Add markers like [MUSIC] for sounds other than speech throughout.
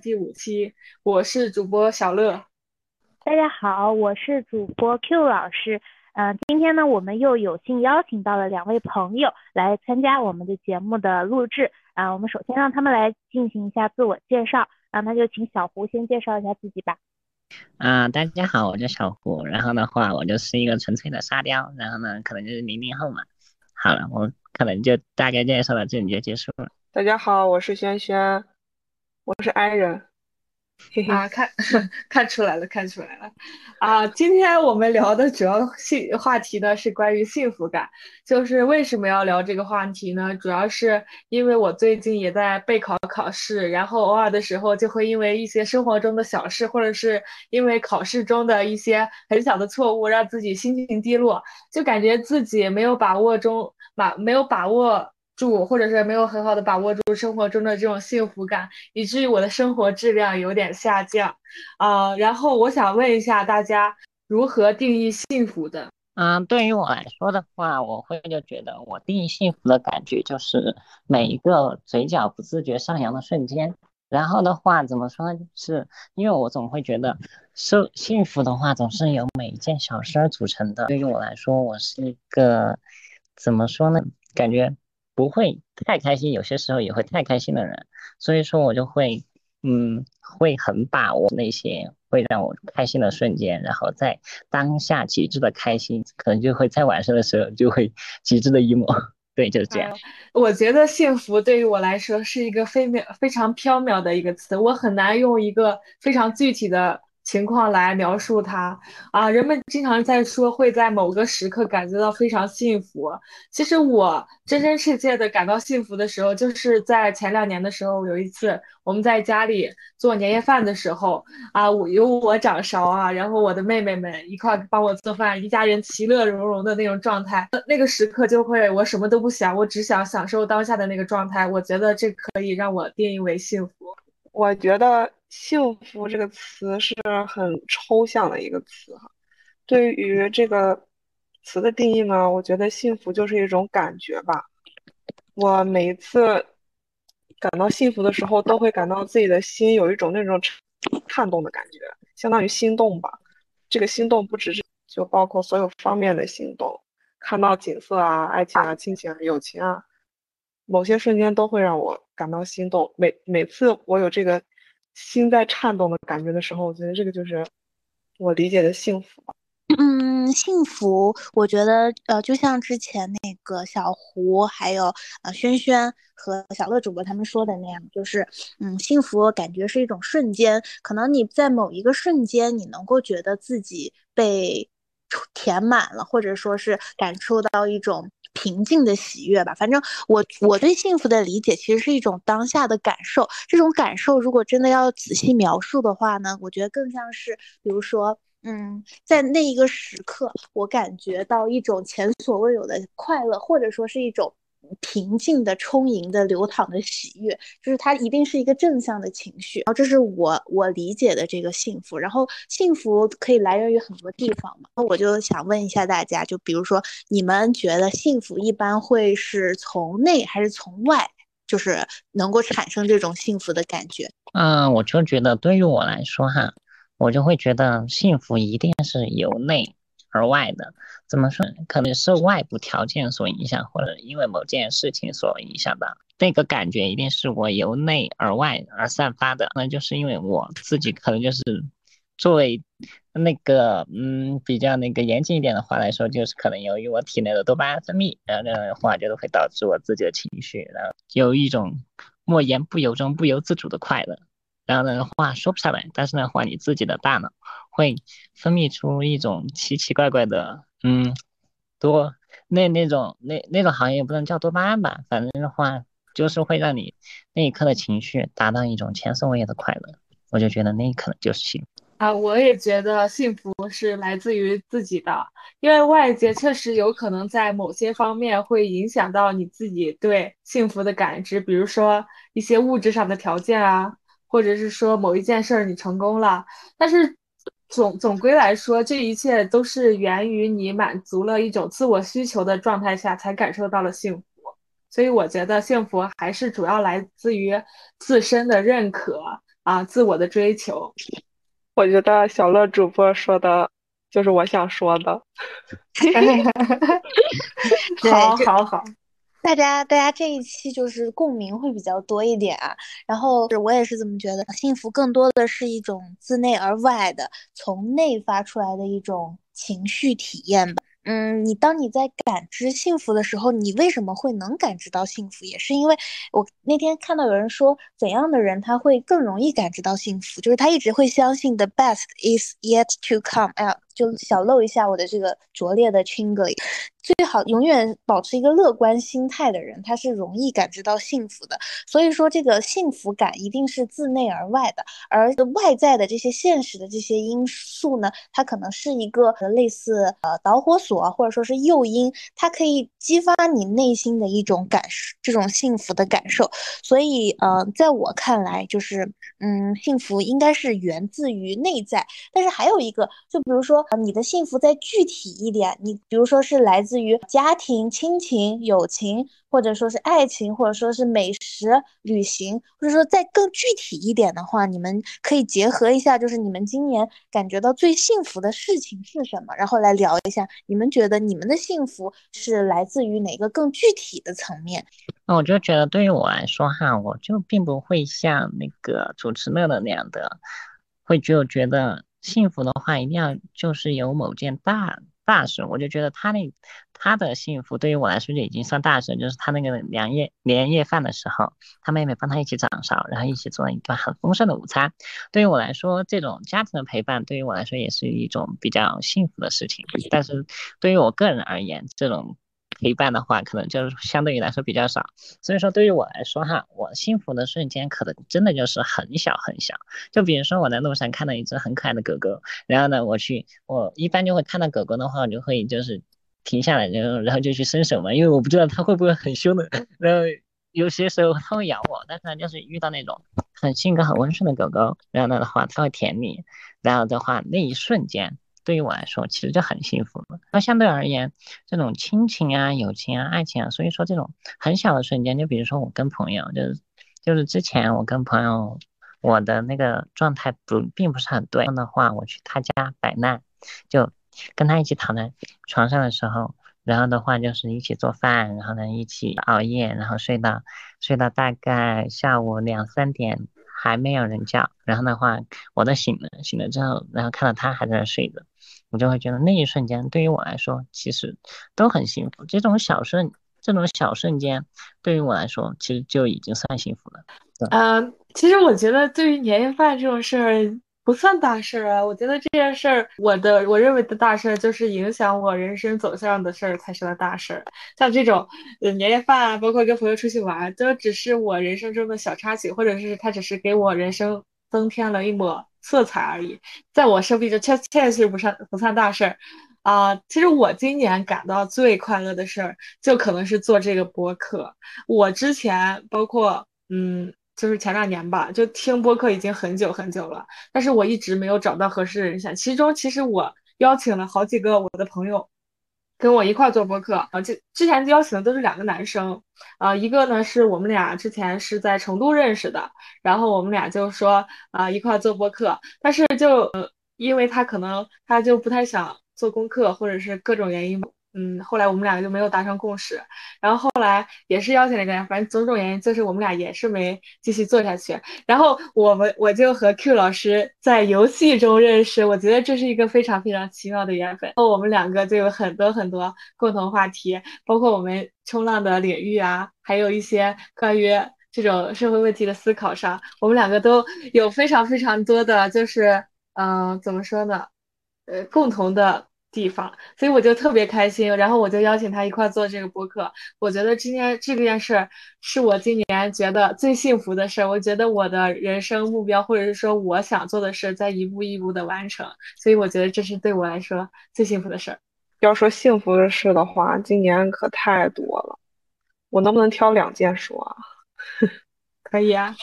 第五期，我是主播小乐。大家好，我是主播 Q 老师。嗯，今天呢，我们又有幸邀请到了两位朋友来参加我们的节目的录制。啊，我们首先让他们来进行一下自我介绍。啊，那就请小胡先介绍一下自己吧。啊，大家好，我叫小胡。然后的话，我就是一个纯粹的沙雕。然后呢，可能就是零零后嘛。好了，我可能就大概介绍到这里就结束了。大家好，我是轩轩，我是 i 人。啊，看 [LAUGHS] 看出来了，看出来了，啊，今天我们聊的主要幸话题呢是关于幸福感，就是为什么要聊这个话题呢？主要是因为我最近也在备考考试，然后偶尔的时候就会因为一些生活中的小事，或者是因为考试中的一些很小的错误，让自己心情低落，就感觉自己没有把握中把没有把握。住，或者是没有很好的把握住生活中的这种幸福感，以至于我的生活质量有点下降，啊，然后我想问一下大家，如何定义幸福的？嗯，对于我来说的话，我会就觉得我定义幸福的感觉就是每一个嘴角不自觉上扬的瞬间。然后的话，怎么说呢？是因为我总会觉得，受幸福的话总是由每一件小事儿组成的。对于我来说，我是一个怎么说呢？感觉。不会太开心，有些时候也会太开心的人，所以说我就会，嗯，会很把握那些会让我开心的瞬间，然后在当下极致的开心，可能就会在晚上的时候就会极致的 emo，[LAUGHS] 对，就是这样。我觉得幸福对于我来说是一个非渺非常飘渺的一个词，我很难用一个非常具体的。情况来描述它啊，人们经常在说会在某个时刻感觉到非常幸福。其实我真真切切的感到幸福的时候，就是在前两年的时候，有一次我们在家里做年夜饭的时候啊，我有我掌勺啊，然后我的妹妹们一块帮我做饭，一家人其乐融融的那种状态，那个时刻就会我什么都不想，我只想享受当下的那个状态。我觉得这可以让我定义为幸福。我觉得。幸福这个词是很抽象的一个词哈，对于这个词的定义呢，我觉得幸福就是一种感觉吧。我每一次感到幸福的时候，都会感到自己的心有一种那种颤动的感觉，相当于心动吧。这个心动不只是就包括所有方面的心动，看到景色啊、爱情啊、亲情啊、友情啊，某些瞬间都会让我感到心动。每每次我有这个。心在颤动的感觉的时候，我觉得这个就是我理解的幸福。嗯，幸福，我觉得呃，就像之前那个小胡，还有呃轩轩和小乐主播他们说的那样，就是嗯，幸福感觉是一种瞬间，可能你在某一个瞬间，你能够觉得自己被填满了，或者说是感受到一种。平静的喜悦吧，反正我我对幸福的理解其实是一种当下的感受。这种感受如果真的要仔细描述的话呢，我觉得更像是，比如说，嗯，在那一个时刻，我感觉到一种前所未有的快乐，或者说是一种。平静的、充盈的、流淌的喜悦，就是它一定是一个正向的情绪。然后这是我我理解的这个幸福。然后幸福可以来源于很多地方嘛。那我就想问一下大家，就比如说你们觉得幸福一般会是从内还是从外，就是能够产生这种幸福的感觉？嗯，我就觉得对于我来说哈，我就会觉得幸福一定是由内。而外的怎么说？可能是外部条件所影响，或者因为某件事情所影响的。那个感觉一定是我由内而外而散发的。那就是因为我自己可能就是作为那个嗯比较那个严谨一点的话来说，就是可能由于我体内的多巴胺分泌，然后这样的话就会导致我自己的情绪，然后有一种莫言不由衷、不由自主的快乐。然后的话说不上来，但是的话，你自己的大脑会分泌出一种奇奇怪怪的，嗯，多那那种那那种行业不能叫多巴胺吧，反正的话就是会让你那一刻的情绪达到一种前所未有的快乐。我就觉得那一刻就是幸福啊！我也觉得幸福是来自于自己的，因为外界确实有可能在某些方面会影响到你自己对幸福的感知，比如说一些物质上的条件啊。或者是说某一件事儿你成功了，但是总总归来说，这一切都是源于你满足了一种自我需求的状态下才感受到了幸福。所以我觉得幸福还是主要来自于自身的认可啊，自我的追求。我觉得小乐主播说的就是我想说的。[LAUGHS] [LAUGHS] 好好好。大家，大家这一期就是共鸣会比较多一点啊。然后我也是这么觉得，幸福更多的是一种自内而外的，从内发出来的一种情绪体验吧。嗯，你当你在感知幸福的时候，你为什么会能感知到幸福？也是因为我那天看到有人说，怎样的人他会更容易感知到幸福？就是他一直会相信 the best is yet to come。哎呀。就小露一下我的这个拙劣的 chingle，最好永远保持一个乐观心态的人，他是容易感知到幸福的。所以说，这个幸福感一定是自内而外的，而外在的这些现实的这些因素呢，它可能是一个类似呃导火索或者说是诱因，它可以激发你内心的一种感受，这种幸福的感受。所以呃，在我看来，就是嗯，幸福应该是源自于内在。但是还有一个，就比如说。你的幸福再具体一点，你比如说是来自于家庭、亲情、友情，或者说是爱情，或者说是美食、旅行，或者说再更具体一点的话，你们可以结合一下，就是你们今年感觉到最幸福的事情是什么，然后来聊一下，你们觉得你们的幸福是来自于哪个更具体的层面？那我就觉得对于我来说哈，我就并不会像那个主持乐的那样的，会就觉得。幸福的话，一定要就是有某件大大事，我就觉得他那他的幸福对于我来说就已经算大事，就是他那个年夜年夜饭的时候，他妹妹帮他一起掌勺，然后一起做了一顿很丰盛的午餐。对于我来说，这种家庭的陪伴对于我来说也是一种比较幸福的事情。但是对于我个人而言，这种。陪伴的话，可能就是相对于来说比较少，所以说对于我来说哈，我幸福的瞬间可能真的就是很小很小。就比如说我在路上看到一只很可爱的狗狗，然后呢，我去，我一般就会看到狗狗的话，我就会就是停下来，然后然后就去伸手嘛，因为我不知道它会不会很凶的。[LAUGHS] 然后有些时候它会咬我，但是呢，就是遇到那种很性格很温顺的狗狗，然后呢的话，它会舔你，然后的话那一瞬间。对于我来说，其实就很幸福了。那相对而言，这种亲情啊、友情啊、爱情啊，所以说这种很小的瞬间，就比如说我跟朋友，就是就是之前我跟朋友，我的那个状态不并不是很对的话，我去他家摆烂，就跟他一起躺在床上的时候，然后的话就是一起做饭，然后呢一起熬夜，然后睡到睡到大概下午两三点。还没有人叫，然后的话，我都醒了，醒了之后，然后看到他还在那睡着，我就会觉得那一瞬间对于我来说其实都很幸福。这种小瞬，这种小瞬间对于我来说其实就已经算幸福了。嗯，其实我觉得对于年夜饭这种事儿。不算大事儿啊，我觉得这件事儿，我的我认为的大事儿就是影响我人生走向的事儿才是个大事儿。像这种年夜饭啊，包括跟朋友出去玩，都只是我人生中的小插曲，或者是它只是给我人生增添了一抹色彩而已。在我生命中，确确实不算不算大事儿啊。其实我今年感到最快乐的事儿，就可能是做这个播客。我之前包括嗯。就是前两年吧，就听播客已经很久很久了，但是我一直没有找到合适的人选。其中，其实我邀请了好几个我的朋友跟我一块做播客啊，就之前邀请的都是两个男生啊，一个呢是我们俩之前是在成都认识的，然后我们俩就说啊一块做播客，但是就呃因为他可能他就不太想做功课，或者是各种原因。嗯，后来我们两个就没有达成共识，然后后来也是邀请了一个人，反正种种原因，就是我们俩也是没继续做下去。然后我们我就和 Q 老师在游戏中认识，我觉得这是一个非常非常奇妙的缘分。然后我们两个就有很多很多共同话题，包括我们冲浪的领域啊，还有一些关于这种社会问题的思考上，我们两个都有非常非常多的就是，嗯，怎么说呢？呃，共同的。地方，所以我就特别开心，然后我就邀请他一块做这个播客。我觉得今天这件事儿是我今年觉得最幸福的事儿。我觉得我的人生目标，或者是说我想做的事，在一步一步的完成。所以我觉得这是对我来说最幸福的事儿。要说幸福的事的话，今年可太多了。我能不能挑两件说啊？[LAUGHS] 可以啊。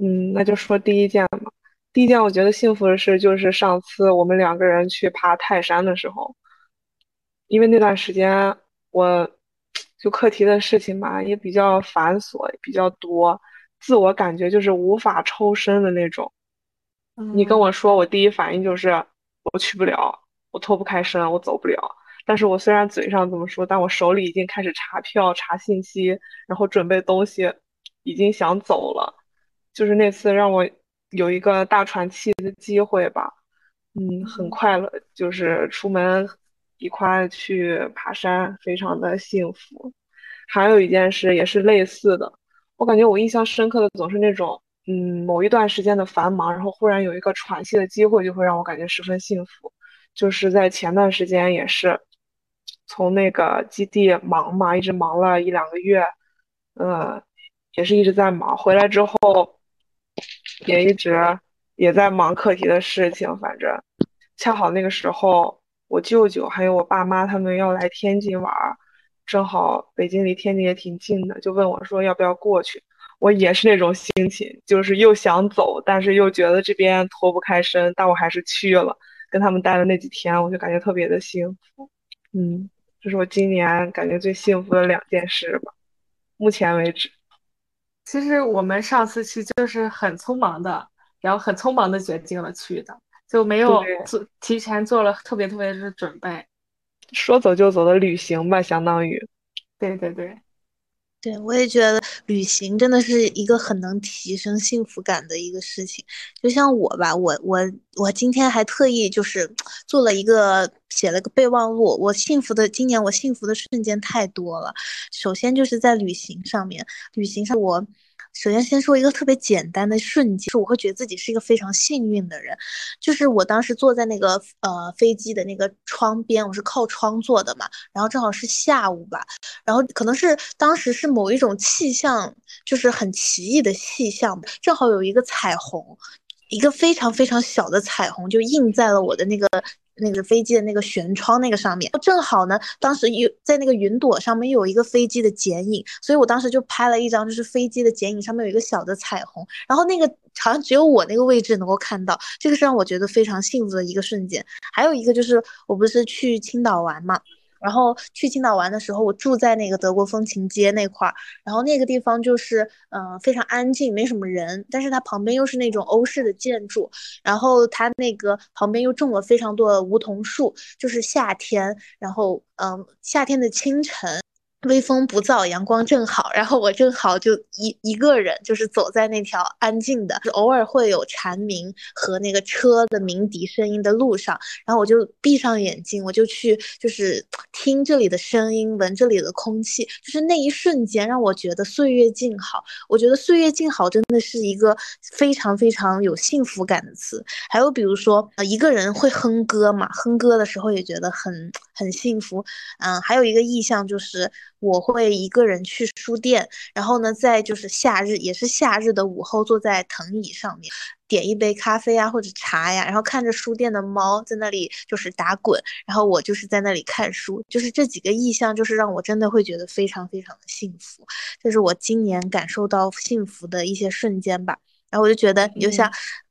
嗯，那就说第一件吧。第一件我觉得幸福的事，就是上次我们两个人去爬泰山的时候，因为那段时间我就课题的事情吧，也比较繁琐，比较多，自我感觉就是无法抽身的那种。你跟我说，我第一反应就是我去不了，我脱不开身，我走不了。但是我虽然嘴上这么说，但我手里已经开始查票、查信息，然后准备东西，已经想走了。就是那次让我有一个大喘气的机会吧，嗯，很快乐，就是出门一块去爬山，非常的幸福。还有一件事也是类似的，我感觉我印象深刻的总是那种。嗯，某一段时间的繁忙，然后忽然有一个喘息的机会，就会让我感觉十分幸福。就是在前段时间，也是从那个基地忙嘛，一直忙了一两个月，嗯，也是一直在忙。回来之后，也一直也在忙课题的事情。反正恰好那个时候，我舅舅还有我爸妈他们要来天津玩，正好北京离天津也挺近的，就问我说要不要过去。我也是那种心情，就是又想走，但是又觉得这边脱不开身，但我还是去了，跟他们待了那几天，我就感觉特别的幸福。嗯，这是我今年感觉最幸福的两件事吧，目前为止。其实我们上次去就是很匆忙的，然后很匆忙的决定了去的，就没有做提前做了特别特别的准备，说走就走的旅行吧，相当于。对对对。对，我也觉得旅行真的是一个很能提升幸福感的一个事情。就像我吧，我我我今天还特意就是 [TSK] 做了一个写了个备忘录。我幸福的今年我幸福的瞬间太多了。首先就是在旅行上面，旅行上我。首先，先说一个特别简单的瞬间，是我会觉得自己是一个非常幸运的人，就是我当时坐在那个呃飞机的那个窗边，我是靠窗坐的嘛，然后正好是下午吧，然后可能是当时是某一种气象，就是很奇异的气象，正好有一个彩虹，一个非常非常小的彩虹就映在了我的那个。那个飞机的那个舷窗那个上面，正好呢，当时有在那个云朵上面有一个飞机的剪影，所以我当时就拍了一张，就是飞机的剪影上面有一个小的彩虹，然后那个好像只有我那个位置能够看到，这个是让我觉得非常幸福的一个瞬间。还有一个就是我不是去青岛玩嘛。然后去青岛玩的时候，我住在那个德国风情街那块儿，然后那个地方就是嗯非常安静，没什么人，但是它旁边又是那种欧式的建筑，然后它那个旁边又种了非常多的梧桐树，就是夏天，然后嗯夏天的清晨。微风不燥，阳光正好，然后我正好就一一个人，就是走在那条安静的，偶尔会有蝉鸣和那个车的鸣笛声音的路上，然后我就闭上眼睛，我就去就是听这里的声音，闻这里的空气，就是那一瞬间让我觉得岁月静好。我觉得岁月静好真的是一个非常非常有幸福感的词。还有比如说，呃，一个人会哼歌嘛，哼歌的时候也觉得很很幸福。嗯，还有一个意向就是。我会一个人去书店，然后呢，在就是夏日，也是夏日的午后，坐在藤椅上面，点一杯咖啡啊或者茶呀，然后看着书店的猫在那里就是打滚，然后我就是在那里看书，就是这几个意向，就是让我真的会觉得非常非常的幸福，这是我今年感受到幸福的一些瞬间吧。然后我就觉得，你就像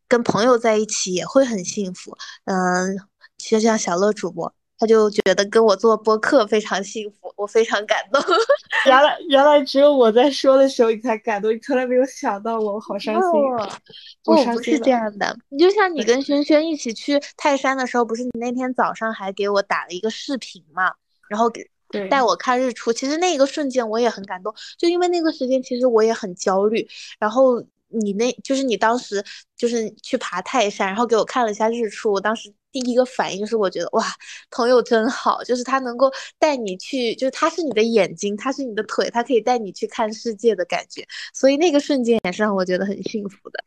跟朋友在一起也会很幸福，嗯，就像小乐主播。他就觉得跟我做播客非常幸福，我非常感动。[LAUGHS] 原来原来只有我在说的时候你才感动，你从来没有想到我，我好伤心。不，不是这样的。你就像你跟轩轩一起去泰山的时候，不是你那天早上还给我打了一个视频嘛？然后给带我看日出。其实那个瞬间我也很感动，就因为那个时间其实我也很焦虑。然后你那就是你当时就是去爬泰山，然后给我看了一下日出，我当时。第一个反应就是，我觉得哇，朋友真好，就是他能够带你去，就是他是你的眼睛，他是你的腿，他可以带你去看世界的感觉。所以那个瞬间也是让我觉得很幸福的。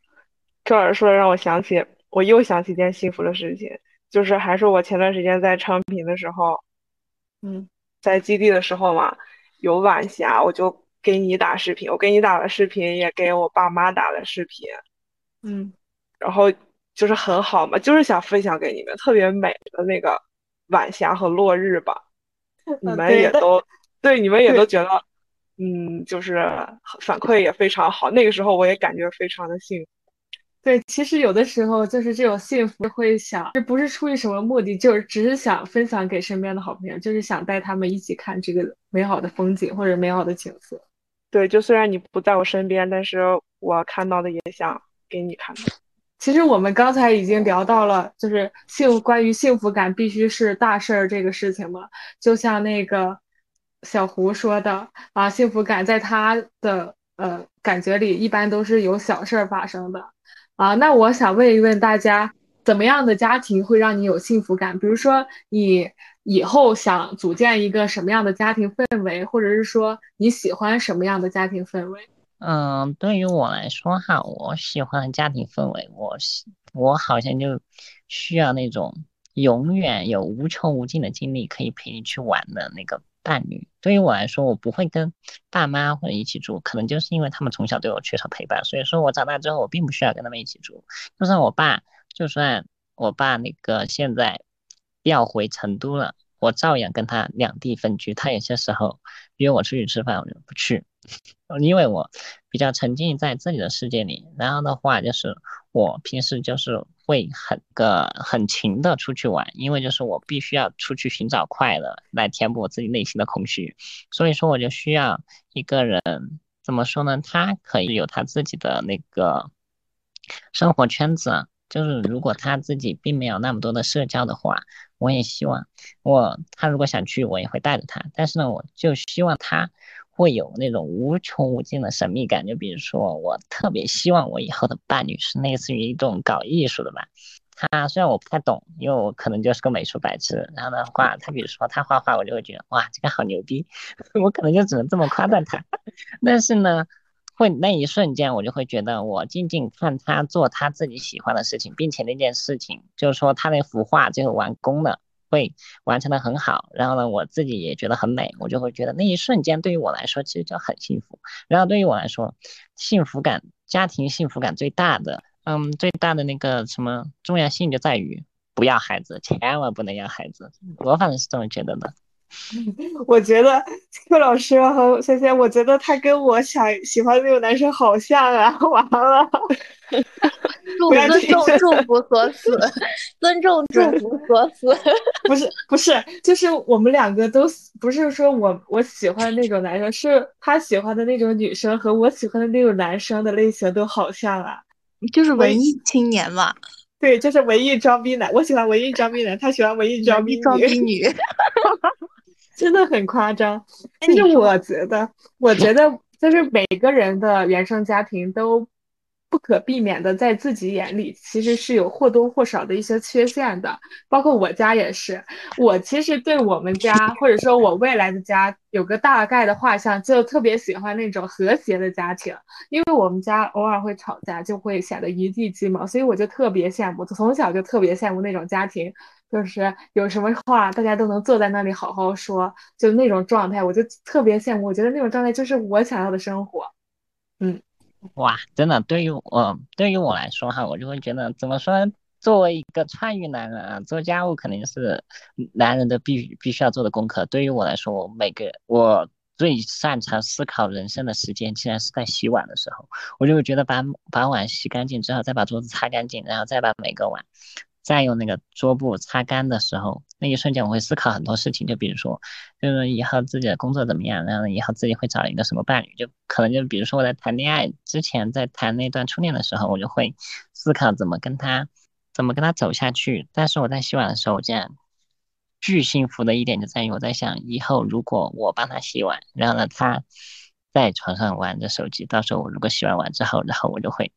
这儿说让我想起，我又想起一件幸福的事情，就是还是我前段时间在昌平的时候，嗯，在基地的时候嘛，有晚霞，我就给你打视频，我给你打了视频，也给我爸妈打了视频，嗯，然后。就是很好嘛，就是想分享给你们特别美的那个晚霞和落日吧，[LAUGHS] 你们也都 [LAUGHS] 对，你们也都觉得，嗯，就是反馈也非常好。那个时候我也感觉非常的幸福。对，其实有的时候就是这种幸福会想，这不是出于什么目的，就是只是想分享给身边的好朋友，就是想带他们一起看这个美好的风景或者美好的景色。对，就虽然你不在我身边，但是我看到的也想给你看。其实我们刚才已经聊到了，就是幸关于幸福感必须是大事儿这个事情嘛，就像那个小胡说的啊，幸福感在他的呃感觉里一般都是有小事儿发生的。啊，那我想问一问大家，怎么样的家庭会让你有幸福感？比如说，你以后想组建一个什么样的家庭氛围，或者是说你喜欢什么样的家庭氛围？嗯，对于我来说哈，我喜欢家庭氛围，我喜我好像就需要那种永远有无穷无尽的精力可以陪你去玩的那个。伴侣对于我来说，我不会跟爸妈或者一起住，可能就是因为他们从小对我缺少陪伴，所以说我长大之后，我并不需要跟他们一起住。就算我爸，就算我爸那个现在调回成都了，我照样跟他两地分居。他有些时候约我出去吃饭，我就不去。[LAUGHS] 因为我比较沉浸在自己的世界里，然后的话就是我平时就是会很个很勤的出去玩，因为就是我必须要出去寻找快乐来填补我自己内心的空虚，所以说我就需要一个人，怎么说呢？他可以有他自己的那个生活圈子，就是如果他自己并没有那么多的社交的话，我也希望我他如果想去，我也会带着他，但是呢，我就希望他。会有那种无穷无尽的神秘感，就比如说，我特别希望我以后的伴侣是类似于一种搞艺术的吧。他虽然我不太懂，因为我可能就是个美术白痴。然后的话，他比如说他画画，我就会觉得哇，这个好牛逼。[LAUGHS] 我可能就只能这么夸赞他。[LAUGHS] 但是呢，会那一瞬间，我就会觉得我静静看他做他自己喜欢的事情，并且那件事情就是说他那幅画最后完工了。会完成的很好，然后呢，我自己也觉得很美，我就会觉得那一瞬间对于我来说其实就很幸福。然后对于我来说，幸福感、家庭幸福感最大的，嗯，最大的那个什么重要性就在于不要孩子，千万不能要孩子。我反正是这么觉得的。[LAUGHS] 我觉得邱老师和萱萱，我觉得他跟我想喜欢的那种男生好像啊！[LAUGHS] 完了，尊重祝福所死，尊重 [LAUGHS] 祝福所死。不是不是，就是我们两个都不是说我我喜欢那种男生，是他喜欢的那种女生和我喜欢的那种男生的类型都好像啊，就是文艺青年嘛。对，就是文艺装逼男，我喜欢文艺装逼男，他喜欢文艺装逼女。真的很夸张，其实我觉得，我觉得就是每个人的原生家庭都不可避免的在自己眼里其实是有或多或少的一些缺陷的，包括我家也是。我其实对我们家或者说我未来的家有个大概的画像，就特别喜欢那种和谐的家庭，因为我们家偶尔会吵架，就会显得一地鸡毛，所以我就特别羡慕，从小就特别羡慕那种家庭。就是有什么话，大家都能坐在那里好好说，就那种状态，我就特别羡慕。我觉得那种状态就是我想要的生活。嗯，哇，真的，对于我，对于我来说哈，我就会觉得，怎么说？作为一个川渝男人啊，做家务肯定是男人的必必须要做的功课。对于我来说，我每个我最擅长思考人生的时间，竟然是在洗碗的时候。我就会觉得，把把碗洗干净之后，再把桌子擦干净，然后再把每个碗。再用那个桌布擦干的时候，那一瞬间我会思考很多事情，就比如说，就是以后自己的工作怎么样，然后以后自己会找一个什么伴侣，就可能就比如说我在谈恋爱之前，在谈那段初恋的时候，我就会思考怎么跟他，怎么跟他走下去。但是我在洗碗的时候，我这样巨幸福的一点就在于我在想，以后如果我帮他洗碗，然后呢他在床上玩着手机，到时候我如果洗完碗之后，然后我就会，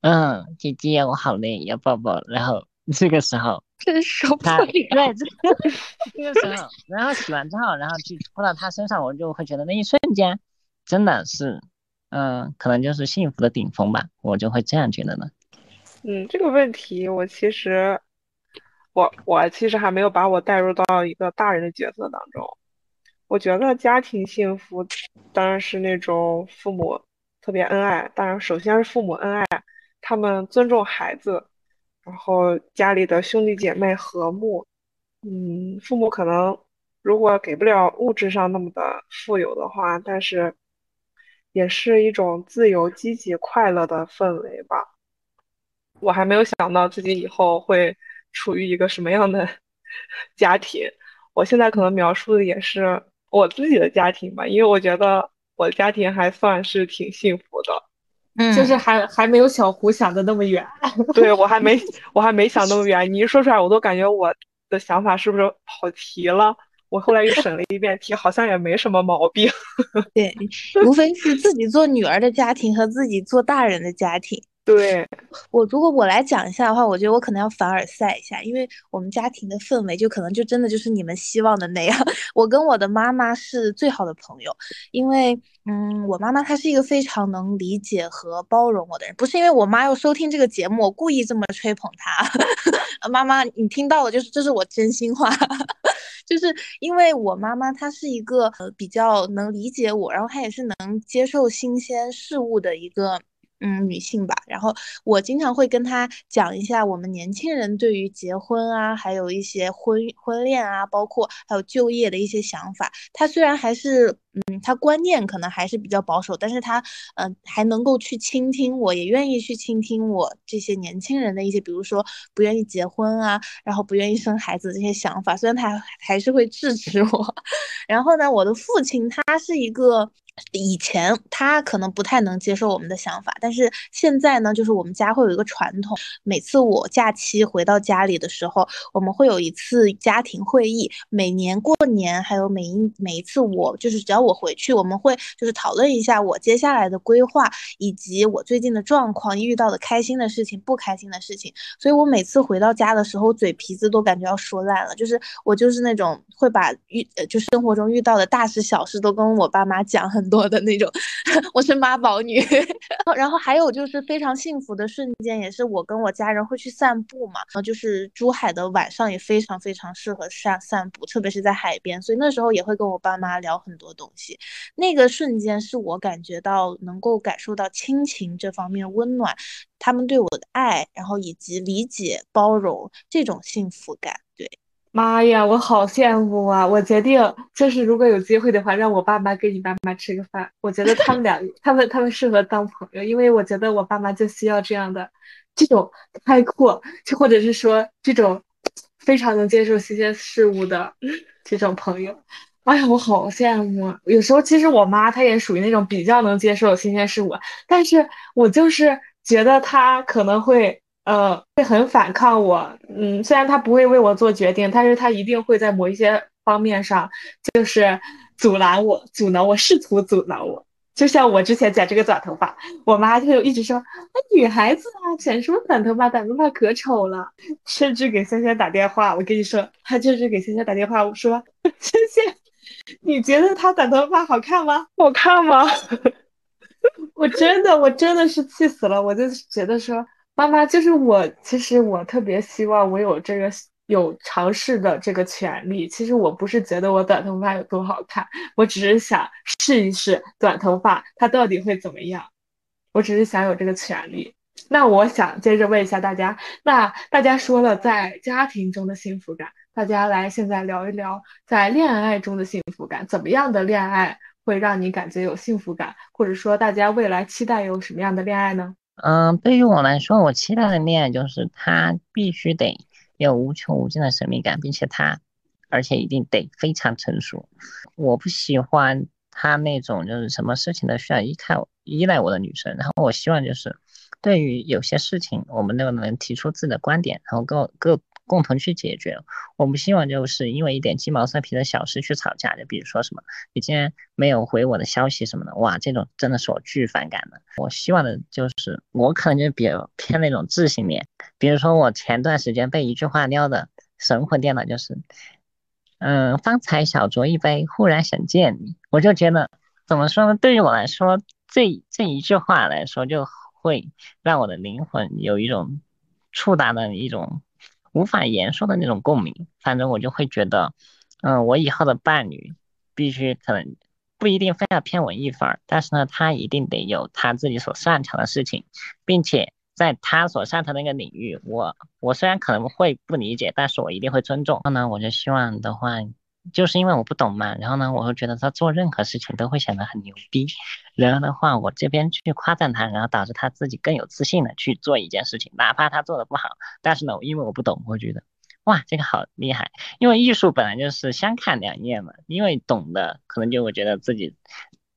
嗯，姐姐我好累，要抱抱，然后。[LAUGHS] 这个时候，[LAUGHS] 真受不了。对，这个时候，然后洗完之后，然后去扑到他身上，我就会觉得那一瞬间，真的是，嗯，可能就是幸福的顶峰吧，我就会这样觉得呢。嗯，这个问题我其实，我我其实还没有把我带入到一个大人的角色当中。我觉得家庭幸福当然是那种父母特别恩爱，当然首先是父母恩爱，他们尊重孩子。然后家里的兄弟姐妹和睦，嗯，父母可能如果给不了物质上那么的富有的话，但是也是一种自由、积极、快乐的氛围吧。我还没有想到自己以后会处于一个什么样的 [LAUGHS] 家庭。我现在可能描述的也是我自己的家庭吧，因为我觉得我家庭还算是挺幸福的。嗯，就是还还没有小胡想的那么远。[LAUGHS] 对我还没我还没想那么远，你一说出来，我都感觉我的想法是不是跑题了？我后来又审了一遍题，好像也没什么毛病。[LAUGHS] 对，无非是自己做女儿的家庭和自己做大人的家庭。对我，如果我来讲一下的话，我觉得我可能要凡尔赛一下，因为我们家庭的氛围就可能就真的就是你们希望的那样。[LAUGHS] 我跟我的妈妈是最好的朋友，因为嗯，我妈妈她是一个非常能理解和包容我的人，不是因为我妈要收听这个节目，我故意这么吹捧她。[LAUGHS] 妈妈，你听到了，就是这是我真心话，[LAUGHS] 就是因为我妈妈她是一个呃比较能理解我，然后她也是能接受新鲜事物的一个。嗯，女性吧，然后我经常会跟她讲一下我们年轻人对于结婚啊，还有一些婚婚恋啊，包括还有就业的一些想法。她虽然还是，嗯，她观念可能还是比较保守，但是她，嗯，还能够去倾听我，也愿意去倾听我这些年轻人的一些，比如说不愿意结婚啊，然后不愿意生孩子这些想法。虽然他还是会制止我，[LAUGHS] 然后呢，我的父亲他是一个。以前他可能不太能接受我们的想法，但是现在呢，就是我们家会有一个传统，每次我假期回到家里的时候，我们会有一次家庭会议。每年过年，还有每一每一次我就是只要我回去，我们会就是讨论一下我接下来的规划，以及我最近的状况，遇到的开心的事情、不开心的事情。所以我每次回到家的时候，嘴皮子都感觉要说烂了，就是我就是那种会把遇呃就生活中遇到的大事小事都跟我爸妈讲很。多的那种，[LAUGHS] 我是妈宝女，[LAUGHS] 然后还有就是非常幸福的瞬间，也是我跟我家人会去散步嘛，然后就是珠海的晚上也非常非常适合散散步，特别是在海边，所以那时候也会跟我爸妈聊很多东西，那个瞬间是我感觉到能够感受到亲情这方面温暖，他们对我的爱，然后以及理解包容这种幸福感，对。妈呀，我好羡慕啊！我决定，就是如果有机会的话，让我爸妈跟你爸妈吃个饭。我觉得他们俩，他们他们适合当朋友，因为我觉得我爸妈就需要这样的，这种开阔，就或者是说这种非常能接受新鲜事物的这种朋友。哎呀，我好羡慕啊！有时候其实我妈她也属于那种比较能接受新鲜事物，但是我就是觉得她可能会。呃，会很反抗我，嗯，虽然他不会为我做决定，但是他一定会在某一些方面上，就是阻拦我、阻挠我，试图阻挠我。就像我之前剪这个短头发，我妈就一直说，那女孩子啊，剪什么短头发？短头发可丑了。甚至给萱萱打电话，我跟你说，她就是给萱萱打电话，我说，萱萱，你觉得她短头发好看吗？好看吗？[LAUGHS] 我真的，我真的是气死了，我就觉得说。妈妈，就是我。其实我特别希望我有这个有尝试的这个权利。其实我不是觉得我短头发有多好看，我只是想试一试短头发它到底会怎么样。我只是想有这个权利。那我想接着问一下大家，那大家说了在家庭中的幸福感，大家来现在聊一聊在恋爱中的幸福感。怎么样的恋爱会让你感觉有幸福感？或者说大家未来期待有什么样的恋爱呢？嗯，对于我来说，我期待的恋爱就是他必须得有无穷无尽的神秘感，并且他，而且一定得非常成熟。我不喜欢他那种就是什么事情都需要依靠依赖我的女生。然后我希望就是对于有些事情，我们都能提出自己的观点，然后各各。共同去解决。我不希望就是因为一点鸡毛蒜皮的小事去吵架，就比如说什么你今天没有回我的消息什么的，哇，这种真的是我巨反感的。我希望的就是我可能就比较偏那种自信恋，比如说我前段时间被一句话撩的神魂颠倒，就是，嗯，方才小酌一杯，忽然想见你，我就觉得怎么说呢？对于我来说，这这一句话来说，就会让我的灵魂有一种触达的一种。无法言说的那种共鸣，反正我就会觉得，嗯，我以后的伴侣必须可能不一定非要偏文艺范儿，但是呢，他一定得有他自己所擅长的事情，并且在他所擅长的那个领域，我我虽然可能会不理解，但是我一定会尊重。那呢，我就希望的话，就是因为我不懂嘛，然后呢，我会觉得他做任何事情都会显得很牛逼，然后的话，我这边去夸赞他，然后导致他自己更有自信的去做一件事情，哪怕他做的不好，但是呢，因为我不懂，我觉得哇，这个好厉害，因为艺术本来就是相看两厌嘛，因为懂的可能就会觉得自己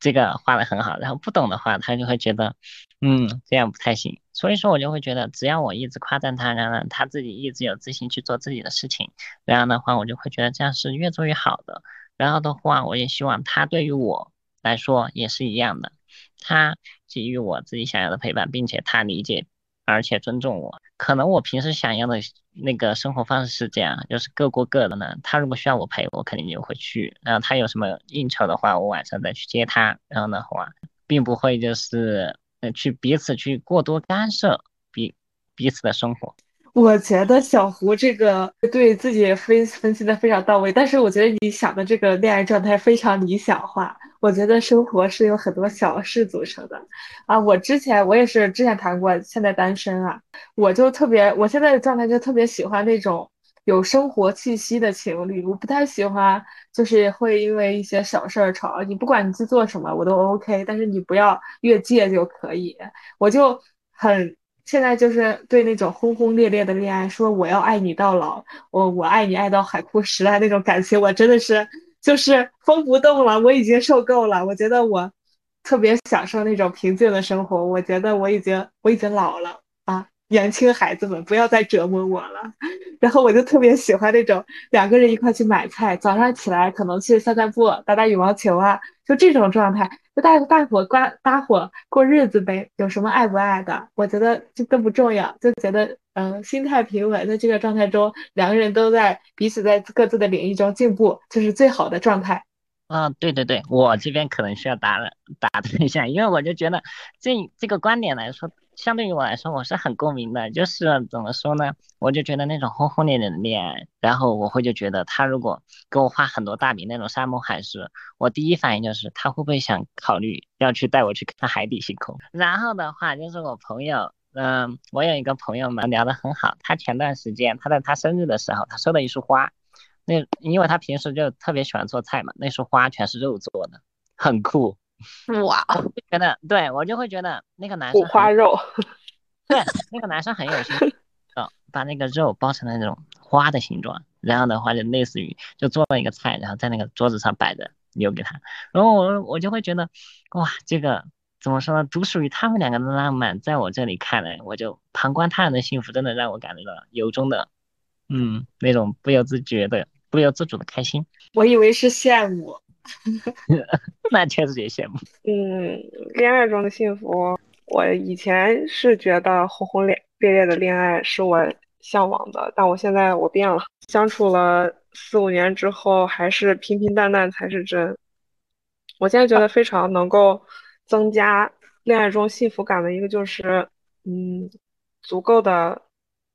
这个画的很好，然后不懂的话，他就会觉得嗯这样不太行，所以说我就会觉得只要我一直夸赞他，然后他自己一直有自信去做自己的事情。然后的话，我就会觉得这样是越做越好的。然后的话，我也希望他对于我来说也是一样的，他给予我自己想要的陪伴，并且他理解而且尊重我。可能我平时想要的那个生活方式是这样，就是各过各的呢。他如果需要我陪，我肯定就会去。然后他有什么应酬的话，我晚上再去接他。然后的话，并不会就是呃去彼此去过多干涉彼彼此的生活。我觉得小胡这个对自己分分析的非常到位，但是我觉得你想的这个恋爱状态非常理想化。我觉得生活是由很多小事组成的啊。我之前我也是之前谈过，现在单身啊，我就特别，我现在的状态就特别喜欢那种有生活气息的情侣。我不太喜欢就是会因为一些小事儿吵，你不管你去做什么我都 OK，但是你不要越界就可以。我就很。现在就是对那种轰轰烈烈的恋爱，说我要爱你到老，我我爱你爱到海枯石烂那种感情，我真的是就是疯不动了，我已经受够了。我觉得我特别享受那种平静的生活，我觉得我已经我已经老了啊。年轻孩子们，不要再折磨我了。[LAUGHS] 然后我就特别喜欢那种两个人一块去买菜，早上起来可能去散散步、打打羽毛球啊，就这种状态，就大大伙关搭伙过日子呗。有什么爱不爱的？我觉得这都不重要，就觉得嗯，心态平稳，在这个状态中，两个人都在彼此在各自的领域中进步，就是最好的状态。嗯，对对对，我这边可能需要打打断一下，因为我就觉得这这个观点来说。相对于我来说，我是很共鸣的。就是怎么说呢？我就觉得那种轰轰烈烈的恋爱，然后我会就觉得他如果给我画很多大饼那种山盟海誓，我第一反应就是他会不会想考虑要去带我去看海底星空？然后的话就是我朋友，嗯，我有一个朋友嘛，聊得很好。他前段时间他在他生日的时候，他收了一束花，那因为他平时就特别喜欢做菜嘛，那束花全是肉做的，很酷。哇，我就觉得，对我就会觉得那个男生五花肉，对，那个男生很有心，[LAUGHS] 哦，把那个肉包成了那种花的形状，然后的话就类似于就做了一个菜，然后在那个桌子上摆着留给他，然后我我就会觉得，哇，这个怎么说呢？独属于他们两个的浪漫，在我这里看来，我就旁观他人的幸福，真的让我感觉到由衷的，嗯，那种不由自觉的、不由自主的开心。[LAUGHS] 我以为是羡慕。[LAUGHS] 那确实也羡慕。嗯，恋爱中的幸福，我以前是觉得轰轰烈烈烈的恋爱是我向往的，但我现在我变了，相处了四五年之后，还是平平淡淡才是真。我现在觉得非常能够增加恋爱中幸福感的一个就是，嗯，足够的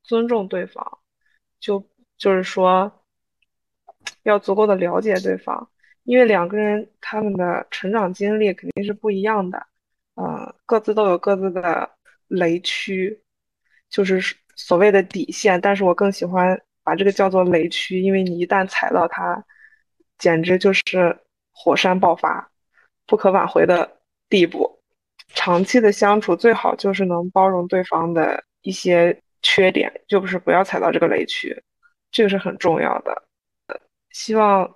尊重对方，就就是说要足够的了解对方。因为两个人他们的成长经历肯定是不一样的，呃，各自都有各自的雷区，就是所谓的底线。但是我更喜欢把这个叫做雷区，因为你一旦踩到它，简直就是火山爆发，不可挽回的地步。长期的相处最好就是能包容对方的一些缺点，就是不要踩到这个雷区，这个是很重要的。希望。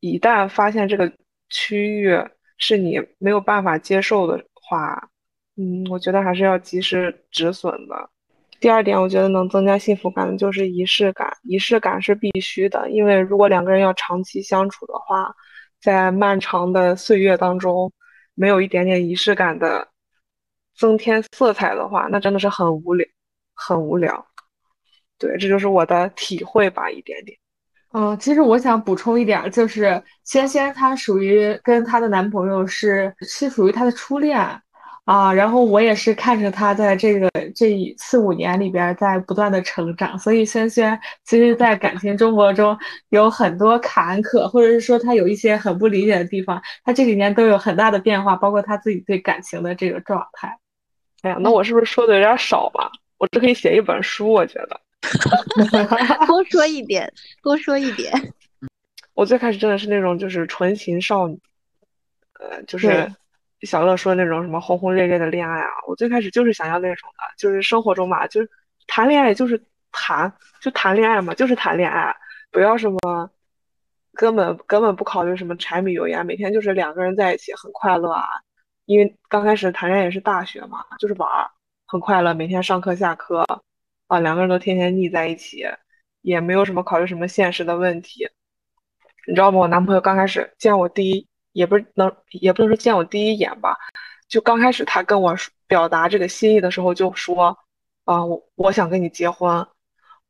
一旦发现这个区域是你没有办法接受的话，嗯，我觉得还是要及时止损的。第二点，我觉得能增加幸福感的就是仪式感，仪式感是必须的，因为如果两个人要长期相处的话，在漫长的岁月当中，没有一点点仪式感的增添色彩的话，那真的是很无聊，很无聊。对，这就是我的体会吧，一点点。嗯，其实我想补充一点，就是仙仙她属于跟她的男朋友是是属于她的初恋啊，然后我也是看着他在这个这四五年里边在不断的成长，所以轩轩其实在感情生活中有很多坎坷，或者是说他有一些很不理解的地方，他这几年都有很大的变化，包括他自己对感情的这个状态。哎呀，那我是不是说的有点少吧？我这可以写一本书，我觉得。[LAUGHS] 多说一点，多说一点。我最开始真的是那种就是纯情少女，呃，就是小乐说那种什么轰轰烈烈的恋爱啊，我最开始就是想要那种的，就是生活中嘛，就是谈恋爱就是谈，就谈恋爱嘛，就是谈恋爱，不要什么根本根本不考虑什么柴米油盐，每天就是两个人在一起很快乐啊，因为刚开始谈恋爱也是大学嘛，就是玩儿，很快乐，每天上课下课啊，两个人都天天腻在一起，也没有什么考虑什么现实的问题。你知道吗？我男朋友刚开始见我第一，也不是能，也不能说见我第一眼吧，就刚开始他跟我表达这个心意的时候就说，啊，我我想跟你结婚。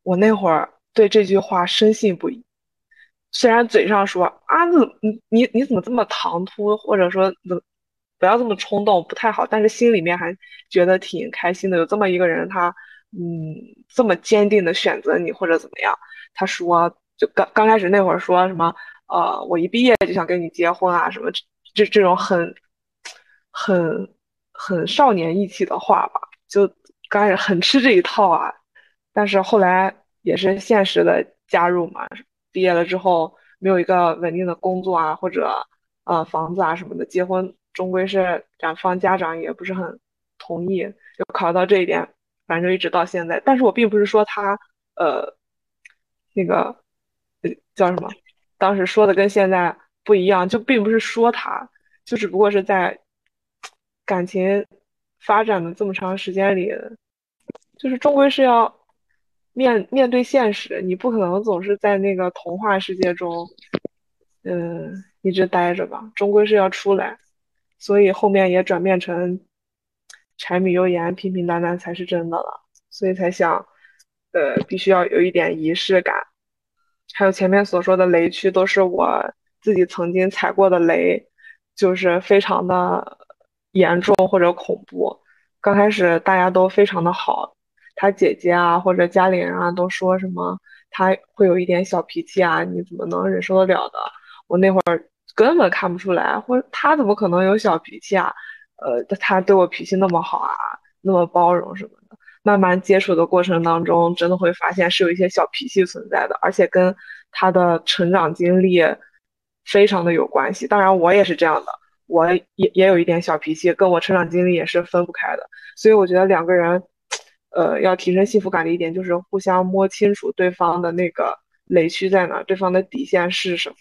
我那会儿对这句话深信不疑，虽然嘴上说啊，你你你怎么这么唐突，或者说怎不要这么冲动，不太好，但是心里面还觉得挺开心的，有这么一个人，他嗯这么坚定的选择你或者怎么样。他说。就刚刚开始那会儿说什么，呃，我一毕业就想跟你结婚啊，什么这这种很很很少年义气的话吧，就刚开始很吃这一套啊。但是后来也是现实的加入嘛，毕业了之后没有一个稳定的工作啊，或者呃房子啊什么的，结婚终归是两方家长也不是很同意，就考虑到这一点，反正就一直到现在。但是我并不是说他呃那个。叫什么？当时说的跟现在不一样，就并不是说他，就只不过是在感情发展的这么长时间里，就是终归是要面面对现实，你不可能总是在那个童话世界中，嗯，一直待着吧，终归是要出来，所以后面也转变成柴米油盐、平平淡淡才是真的了，所以才想，呃，必须要有一点仪式感。还有前面所说的雷区，都是我自己曾经踩过的雷，就是非常的严重或者恐怖。刚开始大家都非常的好，他姐姐啊或者家里人啊都说什么他会有一点小脾气啊，你怎么能忍受得了的？我那会儿根本看不出来，或者他怎么可能有小脾气啊？呃，他对我脾气那么好啊，那么包容什么。慢慢接触的过程当中，真的会发现是有一些小脾气存在的，而且跟他的成长经历非常的有关系。当然，我也是这样的，我也也有一点小脾气，跟我成长经历也是分不开的。所以我觉得两个人，呃，要提升幸福感的一点就是互相摸清楚对方的那个雷区在哪，对方的底线是什么，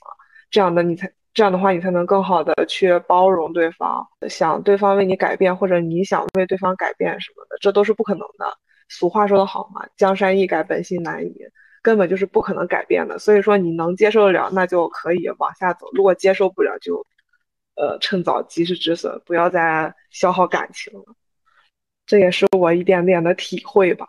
这样的你才。这样的话，你才能更好的去包容对方，想对方为你改变，或者你想为对方改变什么的，这都是不可能的。俗话说得好嘛，江山易改，本性难移，根本就是不可能改变的。所以说，你能接受得了，那就可以往下走；如果接受不了，就，呃，趁早及时止损，不要再消耗感情了。这也是我一点点的体会吧。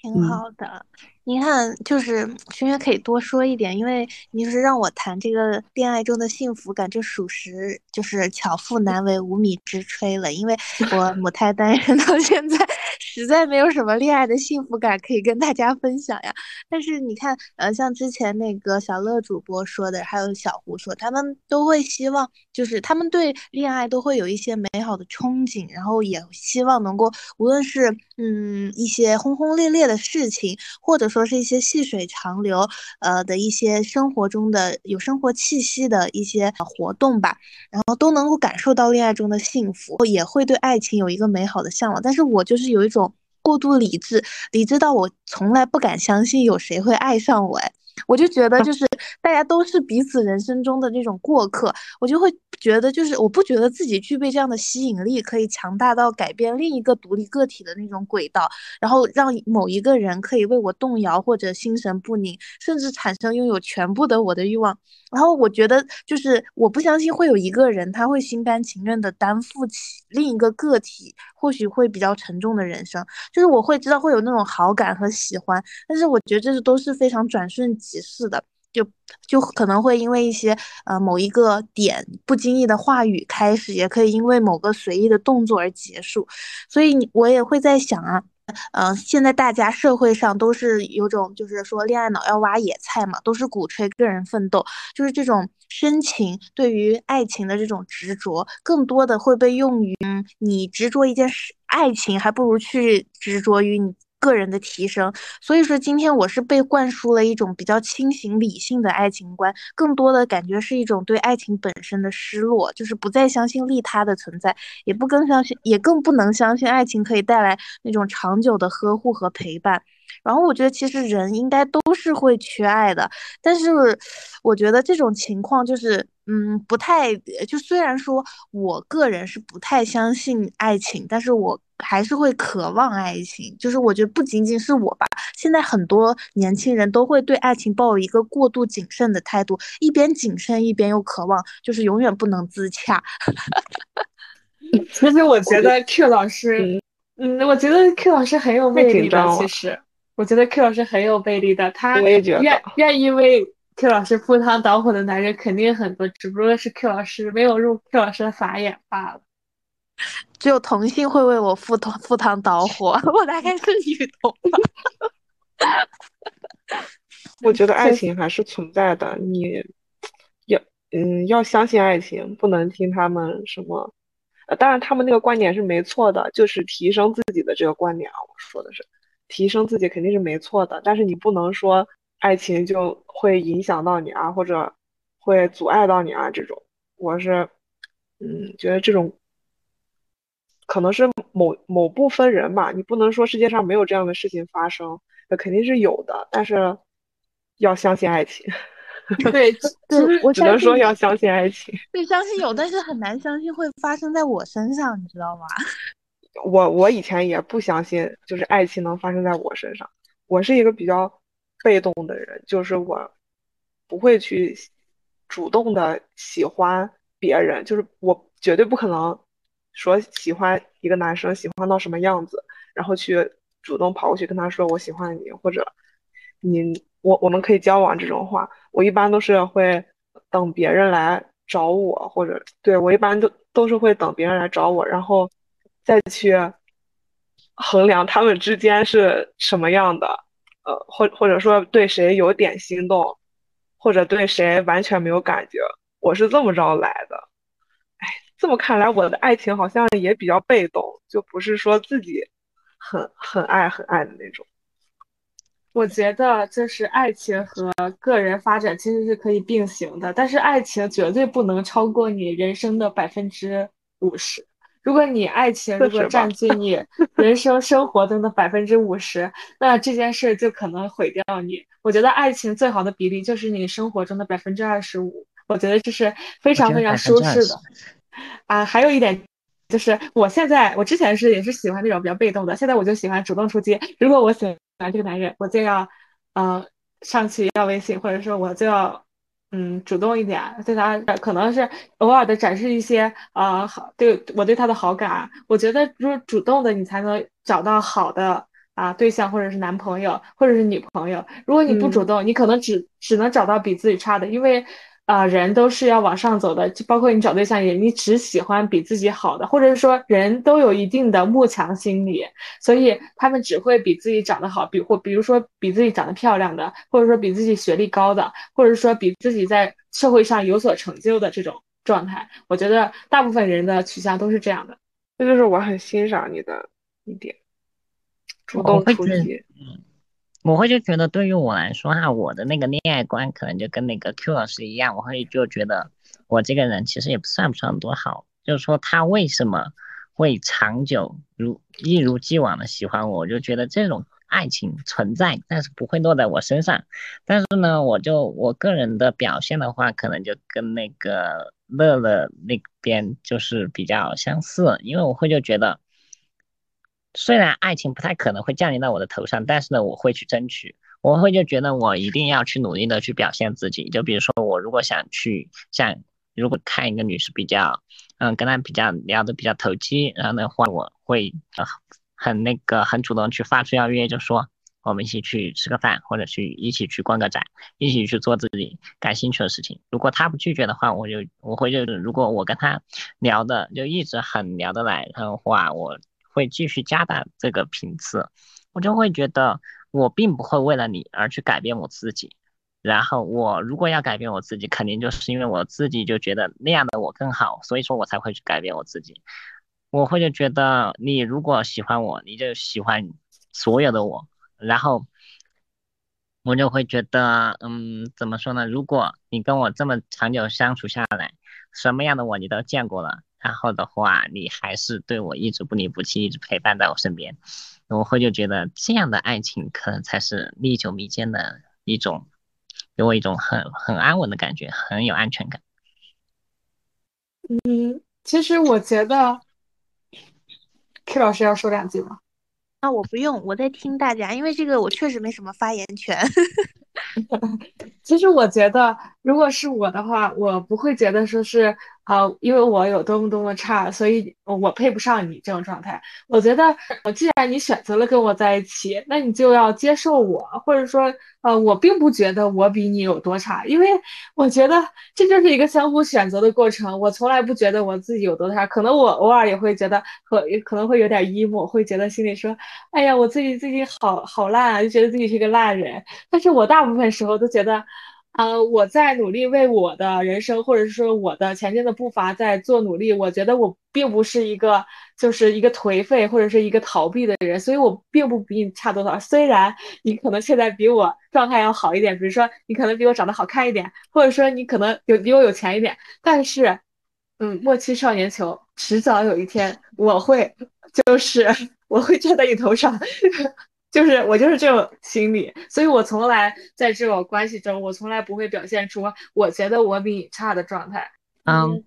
挺好的。你看，就是轩轩可以多说一点，因为你就是让我谈这个恋爱中的幸福感，就属实就是巧妇难为无米之炊了。因为我母胎单身到现在，实在没有什么恋爱的幸福感可以跟大家分享呀。但是你看，呃，像之前那个小乐主播说的，还有小胡说，他们都会希望，就是他们对恋爱都会有一些美好的憧憬，然后也希望能够，无论是嗯一些轰轰烈烈的事情，或者。说是一些细水长流，呃的一些生活中的有生活气息的一些活动吧，然后都能够感受到恋爱中的幸福，也会对爱情有一个美好的向往。但是我就是有一种过度理智，理智到我从来不敢相信有谁会爱上我，哎。我就觉得，就是大家都是彼此人生中的那种过客，我就会觉得，就是我不觉得自己具备这样的吸引力，可以强大到改变另一个独立个体的那种轨道，然后让某一个人可以为我动摇或者心神不宁，甚至产生拥有全部的我的欲望。然后我觉得，就是我不相信会有一个人他会心甘情愿的担负起另一个个体或许会比较沉重的人生。就是我会知道会有那种好感和喜欢，但是我觉得这是都是非常转瞬即逝的，就就可能会因为一些呃某一个点不经意的话语开始，也可以因为某个随意的动作而结束。所以你我也会在想啊。嗯，现在大家社会上都是有种，就是说恋爱脑要挖野菜嘛，都是鼓吹个人奋斗，就是这种深情对于爱情的这种执着，更多的会被用于你执着一件事，爱情还不如去执着于你。个人的提升。所以说，今天我是被灌输了一种比较清醒理性的爱情观，更多的感觉是一种对爱情本身的失落，就是不再相信利他的存在，也不更相信，也更不能相信爱情可以带来那种长久的呵护和陪伴。然后我觉得，其实人应该都是会缺爱的，但是我觉得这种情况就是，嗯，不太就虽然说我个人是不太相信爱情，但是我还是会渴望爱情。就是我觉得不仅仅是我吧，现在很多年轻人都会对爱情抱有一个过度谨慎的态度，一边谨慎一边又渴望，就是永远不能自洽。[LAUGHS] 其实我觉得 Q 老师，嗯，我觉得 Q 老师很有魅力的，其实。我觉得 Q 老师很有魅力的，他愿愿意为 Q 老师赴汤蹈火的男人肯定很多，只不过是 Q 老师没有入 Q 老师的法眼罢了。只有同性会为我赴汤赴汤蹈火，[LAUGHS] 我大概是女同吧。我觉得爱情还是存在的，你要嗯要相信爱情，不能听他们什么。呃，当然他们那个观点是没错的，就是提升自己的这个观点啊，我说的是。提升自己肯定是没错的，但是你不能说爱情就会影响到你啊，或者会阻碍到你啊。这种，我是，嗯，觉得这种可能是某某部分人吧。你不能说世界上没有这样的事情发生，那肯定是有的。但是要相信爱情。[LAUGHS] 对对，[LAUGHS] 我只能说要相信爱情。对，相信有，但是很难相信会发生在我身上，你知道吗？我我以前也不相信，就是爱情能发生在我身上。我是一个比较被动的人，就是我不会去主动的喜欢别人，就是我绝对不可能说喜欢一个男生喜欢到什么样子，然后去主动跑过去跟他说我喜欢你，或者你我我们可以交往这种话。我一般都是会等别人来找我，或者对我一般都都是会等别人来找我，然后。再去衡量他们之间是什么样的，呃，或或者说对谁有点心动，或者对谁完全没有感觉，我是这么着来的。哎，这么看来，我的爱情好像也比较被动，就不是说自己很很爱很爱的那种。我觉得就是爱情和个人发展其实是可以并行的，但是爱情绝对不能超过你人生的百分之五十。如果你爱情如果占据你人生生活中的百分之五十，那这件事就可能毁掉你。我觉得爱情最好的比例就是你生活中的百分之二十五，我觉得这是非常非常舒适的。啊，还有一点就是，我现在我之前是也是喜欢那种比较被动的，现在我就喜欢主动出击。如果我喜欢这个男人，我就要嗯上去要微信，或者说我就要。嗯，主动一点，对他可能是偶尔的展示一些啊好，对我对他的好感。我觉得，如果主动的，你才能找到好的啊对象，或者是男朋友，或者是女朋友。如果你不主动，你可能只只能找到比自己差的，因为。啊，人都是要往上走的，就包括你找对象也，你只喜欢比自己好的，或者是说人都有一定的慕强心理，所以他们只会比自己长得好，比或比如说比自己长得漂亮的，或者说比自己学历高的，或者说比自己在社会上有所成就的这种状态。我觉得大部分人的取向都是这样的，这就是我很欣赏你的一点，主动出击。我会就觉得，对于我来说哈，我的那个恋爱观可能就跟那个 Q 老师一样，我会就觉得我这个人其实也不算不上多好。就是说他为什么会长久如一如既往的喜欢我，我就觉得这种爱情存在，但是不会落在我身上。但是呢，我就我个人的表现的话，可能就跟那个乐乐那边就是比较相似，因为我会就觉得。虽然爱情不太可能会降临到我的头上，但是呢，我会去争取。我会就觉得我一定要去努力的去表现自己。就比如说，我如果想去像，如果看一个女士比较，嗯，跟她比较聊的比较投机，然后的话，我会呃很那个很主动去发出邀约，就说我们一起去吃个饭，或者去一起去逛个展，一起去做自己感兴趣的事情。如果她不拒绝的话，我就我会就如果我跟她聊的就一直很聊得来，然后话我。会继续加大这个频次，我就会觉得我并不会为了你而去改变我自己。然后我如果要改变我自己，肯定就是因为我自己就觉得那样的我更好，所以说我才会去改变我自己。我会就觉得你如果喜欢我，你就喜欢所有的我，然后我就会觉得，嗯，怎么说呢？如果你跟我这么长久相处下来，什么样的我你都见过了，然后的话，你还是对我一直不离不弃，一直陪伴在我身边，我会就觉得这样的爱情可能才是历久弥坚的一种，给我一种很很安稳的感觉，很有安全感。嗯，其实我觉得，K 老师要说两句吗？啊，我不用，我在听大家，因为这个我确实没什么发言权。[LAUGHS] 其实我觉得，如果是我的话，我不会觉得说是。好，因为我有多么多么差，所以我配不上你这种状态。我觉得，既然你选择了跟我在一起，那你就要接受我，或者说，呃，我并不觉得我比你有多差，因为我觉得这就是一个相互选择的过程。我从来不觉得我自己有多差，可能我偶尔也会觉得，可可能会有点 emo，会觉得心里说，哎呀，我自己最近好好烂啊，就觉得自己是个烂人。但是我大部分时候都觉得。呃，我在努力为我的人生，或者是说我的前进的步伐在做努力。我觉得我并不是一个就是一个颓废或者是一个逃避的人，所以我并不比你差多少。虽然你可能现在比我状态要好一点，比如说你可能比我长得好看一点，或者说你可能有比我有钱一点，但是，嗯，莫欺少年穷，迟早有一天我会，就是 [LAUGHS] 我会站在你头上。就是我就是这种心理，所以我从来在这种关系中，我从来不会表现出我觉得我比你差的状态。嗯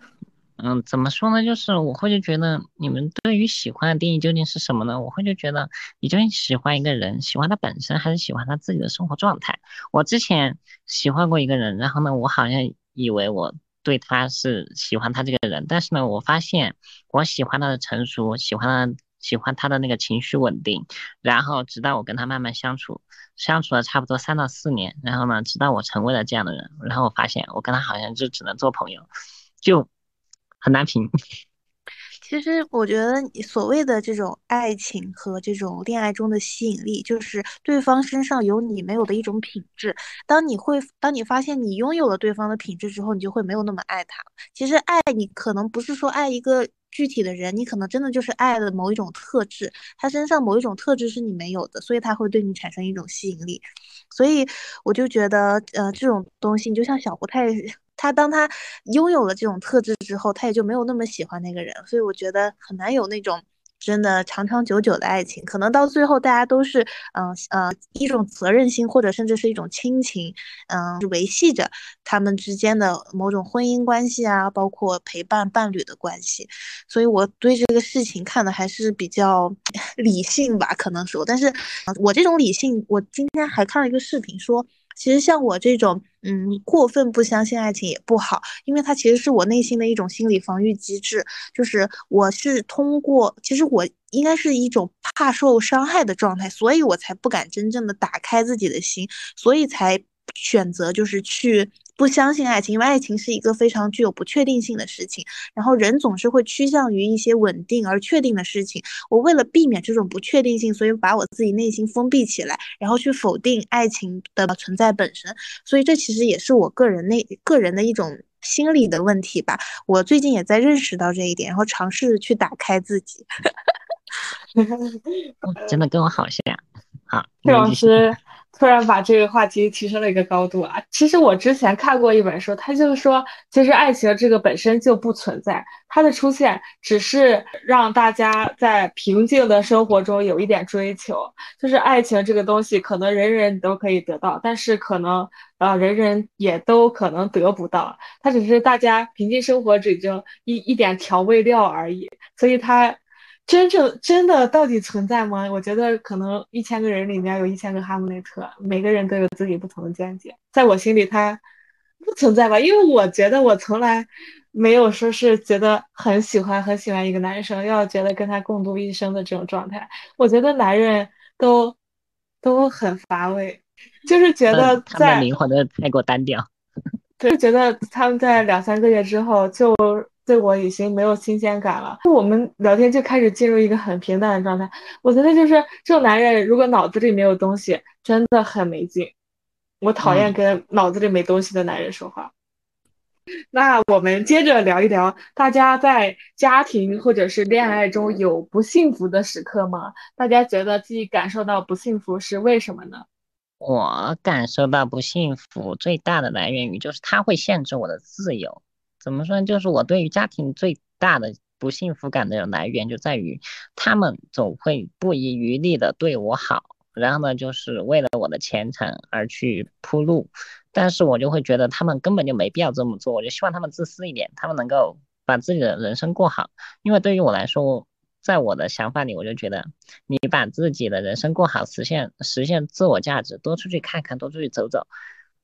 嗯，怎么说呢？就是我会就觉得你们对于喜欢的定义究竟是什么呢？我会就觉得你究竟喜欢一个人，喜欢他本身，还是喜欢他自己的生活状态？我之前喜欢过一个人，然后呢，我好像以为我对他是喜欢他这个人，但是呢，我发现我喜欢他的成熟，喜欢他。喜欢他的那个情绪稳定，然后直到我跟他慢慢相处，相处了差不多三到四年，然后呢，直到我成为了这样的人，然后我发现我跟他好像就只能做朋友，就很难评。[LAUGHS] 其实我觉得所谓的这种爱情和这种恋爱中的吸引力，就是对方身上有你没有的一种品质。当你会，当你发现你拥有了对方的品质之后，你就会没有那么爱他。其实爱你可能不是说爱一个。具体的人，你可能真的就是爱的某一种特质，他身上某一种特质是你没有的，所以他会对你产生一种吸引力。所以我就觉得，呃，这种东西，你就像小胡，他也他当他拥有了这种特质之后，他也就没有那么喜欢那个人，所以我觉得很难有那种。真的长长久久的爱情，可能到最后大家都是，嗯呃，一种责任心，或者甚至是一种亲情，嗯，维系着他们之间的某种婚姻关系啊，包括陪伴伴侣的关系。所以我对这个事情看的还是比较理性吧，可能说，但是我这种理性，我今天还看了一个视频说。其实像我这种，嗯，过分不相信爱情也不好，因为它其实是我内心的一种心理防御机制，就是我是通过，其实我应该是一种怕受伤害的状态，所以我才不敢真正的打开自己的心，所以才选择就是去。不相信爱情，因为爱情是一个非常具有不确定性的事情。然后人总是会趋向于一些稳定而确定的事情。我为了避免这种不确定性，所以把我自己内心封闭起来，然后去否定爱情的存在本身。所以这其实也是我个人内个人的一种心理的问题吧。我最近也在认识到这一点，然后尝试去打开自己。[LAUGHS] [LAUGHS] 真的跟我好像。好，谢 [LAUGHS] 老师。突然把这个话题提升了一个高度啊！其实我之前看过一本书，它就是说，其实爱情这个本身就不存在，它的出现只是让大家在平静的生活中有一点追求。就是爱情这个东西，可能人人都可以得到，但是可能呃人人也都可能得不到。它只是大家平静生活中一一点调味料而已，所以它。真正真的到底存在吗？我觉得可能一千个人里面有一千个哈姆雷特，每个人都有自己不同的见解。在我心里，他不存在吧？因为我觉得我从来没有说是觉得很喜欢很喜欢一个男生，要觉得跟他共度一生的这种状态。我觉得男人都都很乏味，就是觉得在灵魂的太过单调，就觉得他们在两三个月之后就。对我已经没有新鲜感了，我们聊天就开始进入一个很平淡的状态。我觉得就是这种男人，如果脑子里没有东西，真的很没劲。我讨厌跟脑子里没东西的男人说话。那我们接着聊一聊，大家在家庭或者是恋爱中有不幸福的时刻吗？大家觉得自己感受到不幸福是为什么呢？我感受到不幸福最大的来源于就是它会限制我的自由。怎么说呢？就是我对于家庭最大的不幸福感的来源就在于，他们总会不遗余力的对我好，然后呢，就是为了我的前程而去铺路。但是我就会觉得他们根本就没必要这么做，我就希望他们自私一点，他们能够把自己的人生过好。因为对于我来说，在我的想法里，我就觉得你把自己的人生过好，实现实现自我价值，多出去看看，多出去走走，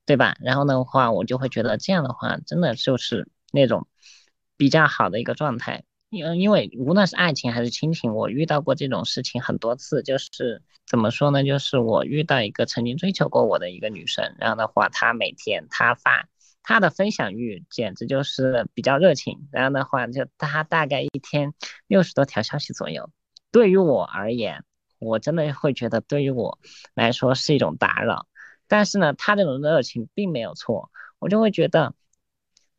对吧？然后的话，我就会觉得这样的话，真的就是那种比较好的一个状态。因因为无论是爱情还是亲情，我遇到过这种事情很多次。就是怎么说呢？就是我遇到一个曾经追求过我的一个女生，然后的话，她每天她发她的分享欲简直就是比较热情，然后的话，就她大概一天六十多条消息左右。对于我而言，我真的会觉得对于我来说是一种打扰。但是呢，她这种热情并没有错，我就会觉得。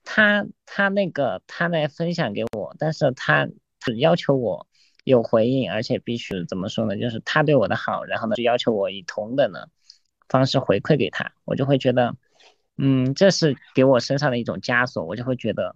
他他那个他来分享给我，但是他只要求我有回应，而且必须怎么说呢？就是他对我的好，然后呢就要求我以同等的方式回馈给他，我就会觉得，嗯，这是给我身上的一种枷锁，我就会觉得。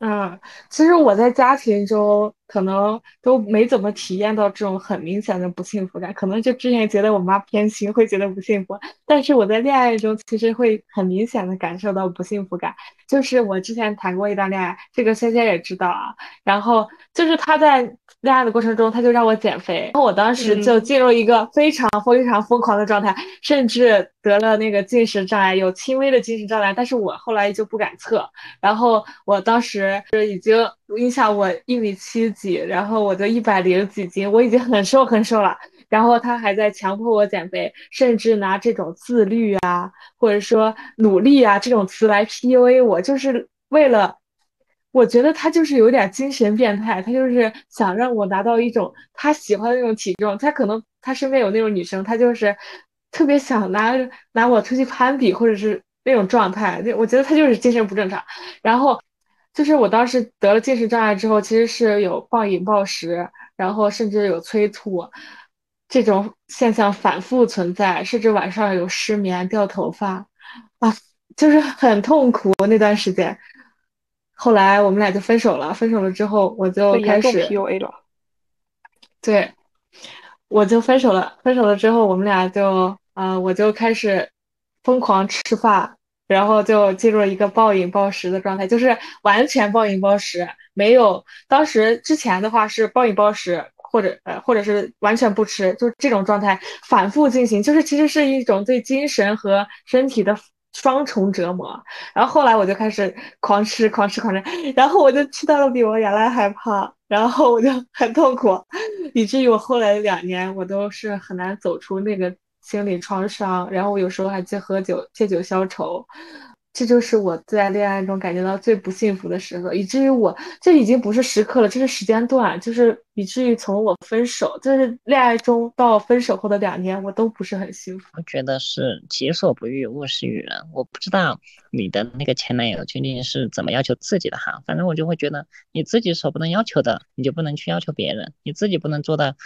啊，其实我在家庭中可能都没怎么体验到这种很明显的不幸福感，可能就之前觉得我妈偏心，会觉得不幸福。但是我在恋爱中其实会很明显的感受到不幸福感，就是我之前谈过一段恋爱，这个仙仙也知道啊。然后就是他在恋爱的过程中，他就让我减肥，然后我当时就进入一个非常非常疯狂的状态，甚至得了那个进食障碍，有轻微的进食障碍，但是我后来就不敢测。然后我当时。就已经，你想我一米七几，然后我就一百零几斤，我已经很瘦很瘦了。然后他还在强迫我减肥，甚至拿这种自律啊，或者说努力啊这种词来 PUA 我，就是为了，我觉得他就是有点精神变态，他就是想让我达到一种他喜欢的那种体重。他可能他身边有那种女生，他就是特别想拿拿我出去攀比，或者是那种状态。就我觉得他就是精神不正常。然后。就是我当时得了进食障碍之后，其实是有暴饮暴食，然后甚至有催吐，这种现象反复存在，甚至晚上有失眠、掉头发，啊，就是很痛苦那段时间。后来我们俩就分手了，分手了之后我就开始 PUA 了。对，我就分手了，分手了之后我们俩就啊，我就开始疯狂吃饭。然后就进入了一个暴饮暴食的状态，就是完全暴饮暴食，没有当时之前的话是暴饮暴食，或者呃或者是完全不吃，就这种状态反复进行，就是其实是一种对精神和身体的双重折磨。然后后来我就开始狂吃狂吃狂吃，然后我就吃到了比我原来还胖，然后我就很痛苦，[LAUGHS] 以至于我后来两年我都是很难走出那个。心理创伤，然后我有时候还去喝酒，借酒消愁，这就是我在恋爱中感觉到最不幸福的时刻，以至于我这已经不是时刻了，这是时间段，就是以至于从我分手，就是恋爱中到分手后的两年，我都不是很幸福。我觉得是己所不欲，勿施于人。我不知道你的那个前男友究竟是怎么要求自己的哈，反正我就会觉得你自己所不能要求的，你就不能去要求别人，你自己不能做到。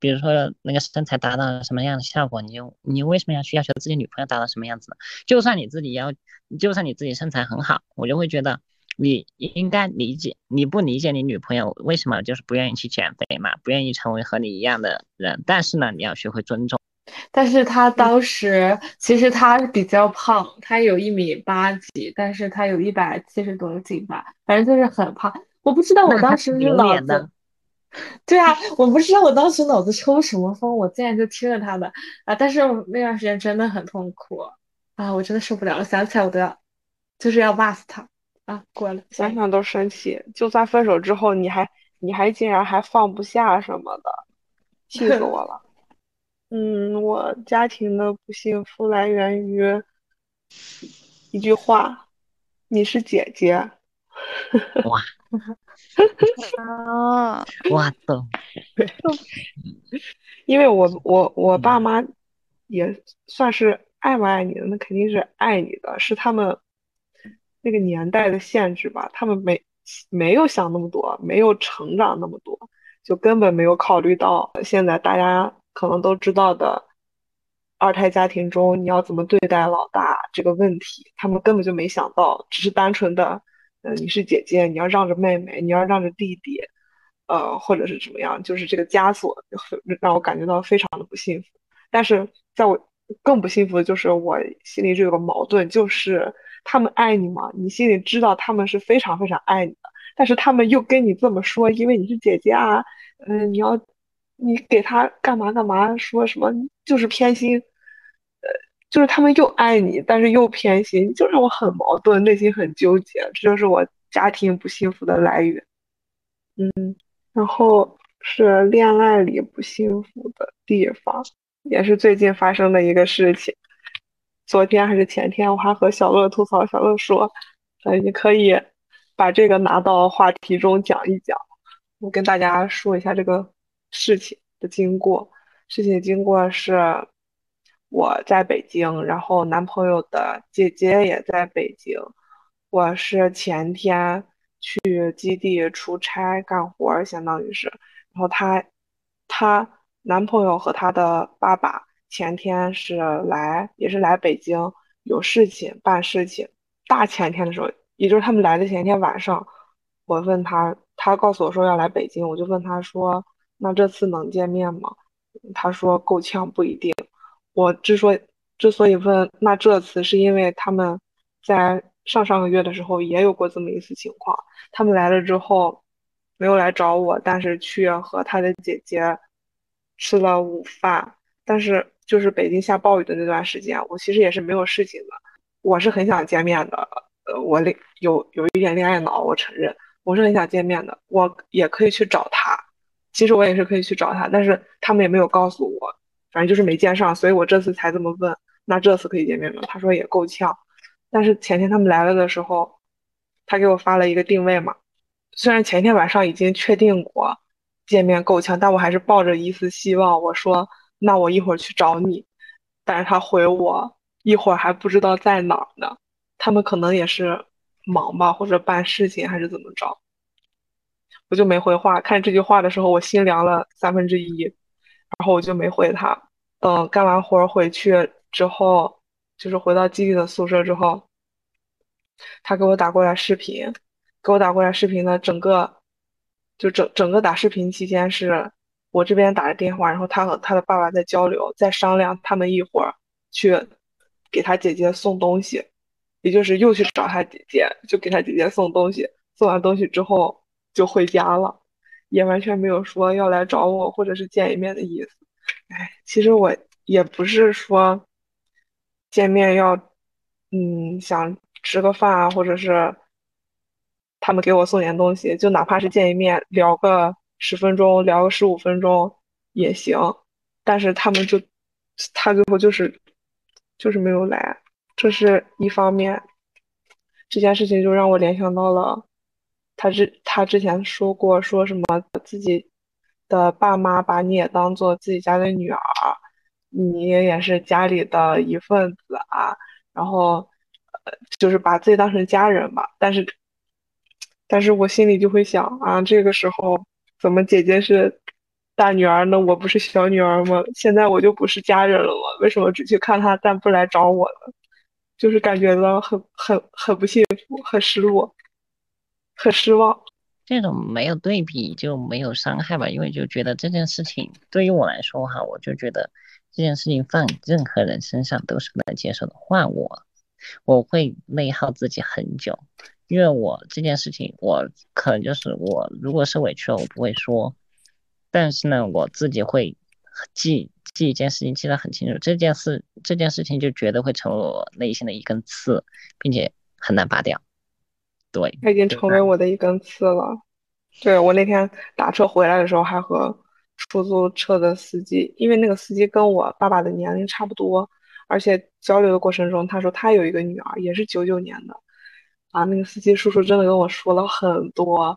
比如说那个身材达到什么样的效果，你就你为什么要去要求自己女朋友达到什么样子呢？就算你自己要，就算你自己身材很好，我就会觉得你应该理解，你不理解你女朋友为什么就是不愿意去减肥嘛，不愿意成为和你一样的人。但是呢，你要学会尊重。但是他当时其实他比较胖，他有一米八几，但是他有一百七十多斤吧，反正就是很胖。我不知道我当时是脑子。[LAUGHS] 对啊，我不知道我当时脑子抽什么风，我竟然就听了他的啊！但是那段时间真的很痛苦啊，我真的受不了了，想起来我都要，就是要骂死他啊！过了，想想都生气。就算分手之后，你还你还竟然还放不下什么的，气死我了。嗯，我家庭的不幸福来源于一句话：“你是姐姐。” [LAUGHS] 哇。啊，我懂。对，因为我我我爸妈也算是爱不爱你的，那肯定是爱你的，是他们那个年代的限制吧，他们没没有想那么多，没有成长那么多，就根本没有考虑到现在大家可能都知道的二胎家庭中你要怎么对待老大这个问题，他们根本就没想到，只是单纯的，呃，你是姐姐，你要让着妹妹，你要让着弟弟，呃，或者是怎么样，就是这个枷锁让我感觉到非常的不幸福。但是在我更不幸福的就是我心里就有个矛盾，就是他们爱你吗？你心里知道他们是非常非常爱你的，但是他们又跟你这么说，因为你是姐姐啊，嗯，你要你给他干嘛干嘛，说什么就是偏心，就是他们又爱你，但是又偏心，就让我很矛盾，内心很纠结，这就是我家庭不幸福的来源。嗯，然后是恋爱里不幸福的地方。也是最近发生的一个事情，昨天还是前天，我还和小乐吐槽，小乐说：“呃，你可以把这个拿到话题中讲一讲。”我跟大家说一下这个事情的经过。事情经过是我在北京，然后男朋友的姐姐也在北京。我是前天去基地出差干活，相当于是，然后他他。男朋友和他的爸爸前天是来，也是来北京有事情办事情。大前天的时候，也就是他们来的前一天晚上，我问他，他告诉我说要来北京，我就问他说，那这次能见面吗？他说够呛不一定。我之所以之所以问，那这次是因为他们在上上个月的时候也有过这么一次情况，他们来了之后没有来找我，但是去和他的姐姐。吃了午饭，但是就是北京下暴雨的那段时间，我其实也是没有事情的。我是很想见面的，呃，我恋有有一点恋爱脑，我承认，我是很想见面的。我也可以去找他，其实我也是可以去找他，但是他们也没有告诉我，反正就是没见上，所以我这次才这么问。那这次可以见面吗？他说也够呛，但是前天他们来了的时候，他给我发了一个定位嘛，虽然前天晚上已经确定过。见面够呛，但我还是抱着一丝希望。我说：“那我一会儿去找你。”但是他回我一会儿还不知道在哪儿呢。他们可能也是忙吧，或者办事情还是怎么着，我就没回话。看这句话的时候，我心凉了三分之一，然后我就没回他。等干完活回去之后，就是回到基地的宿舍之后，他给我打过来视频，给我打过来视频的整个。就整整个打视频期间是我这边打着电话，然后他和他的爸爸在交流，在商量他们一会儿去给他姐姐送东西，也就是又去找他姐姐，就给他姐姐送东西。送完东西之后就回家了，也完全没有说要来找我或者是见一面的意思。哎，其实我也不是说见面要，嗯，想吃个饭啊，或者是。他们给我送点东西，就哪怕是见一面聊个十分钟，聊个十五分钟也行。但是他们就，他最后就是就是没有来，这是一方面。这件事情就让我联想到了他之他之前说过说什么自己的爸妈把你也当做自己家的女儿，你也是家里的一份子啊，然后呃就是把自己当成家人吧，但是。但是我心里就会想啊，这个时候怎么姐姐是大女儿呢？我不是小女儿吗？现在我就不是家人了吗？为什么只去看她，但不来找我了？就是感觉到很很很不幸福，很失落，很失望。这种没有对比就没有伤害吧，因为就觉得这件事情对于我来说哈，我就觉得这件事情放任何人身上都是不能接受的。换我，我会内耗自己很久。因为我这件事情，我可能就是我，如果是委屈了，我不会说，但是呢，我自己会记记一件事情，记得很清楚。这件事这件事情就绝对会成为我内心的一根刺，并且很难拔掉。对，它已经成为我的一根刺了。对我那天打车回来的时候，还和出租车的司机，因为那个司机跟我爸爸的年龄差不多，而且交流的过程中，他说他有一个女儿，也是九九年的。啊，那个司机叔叔真的跟我说了很多，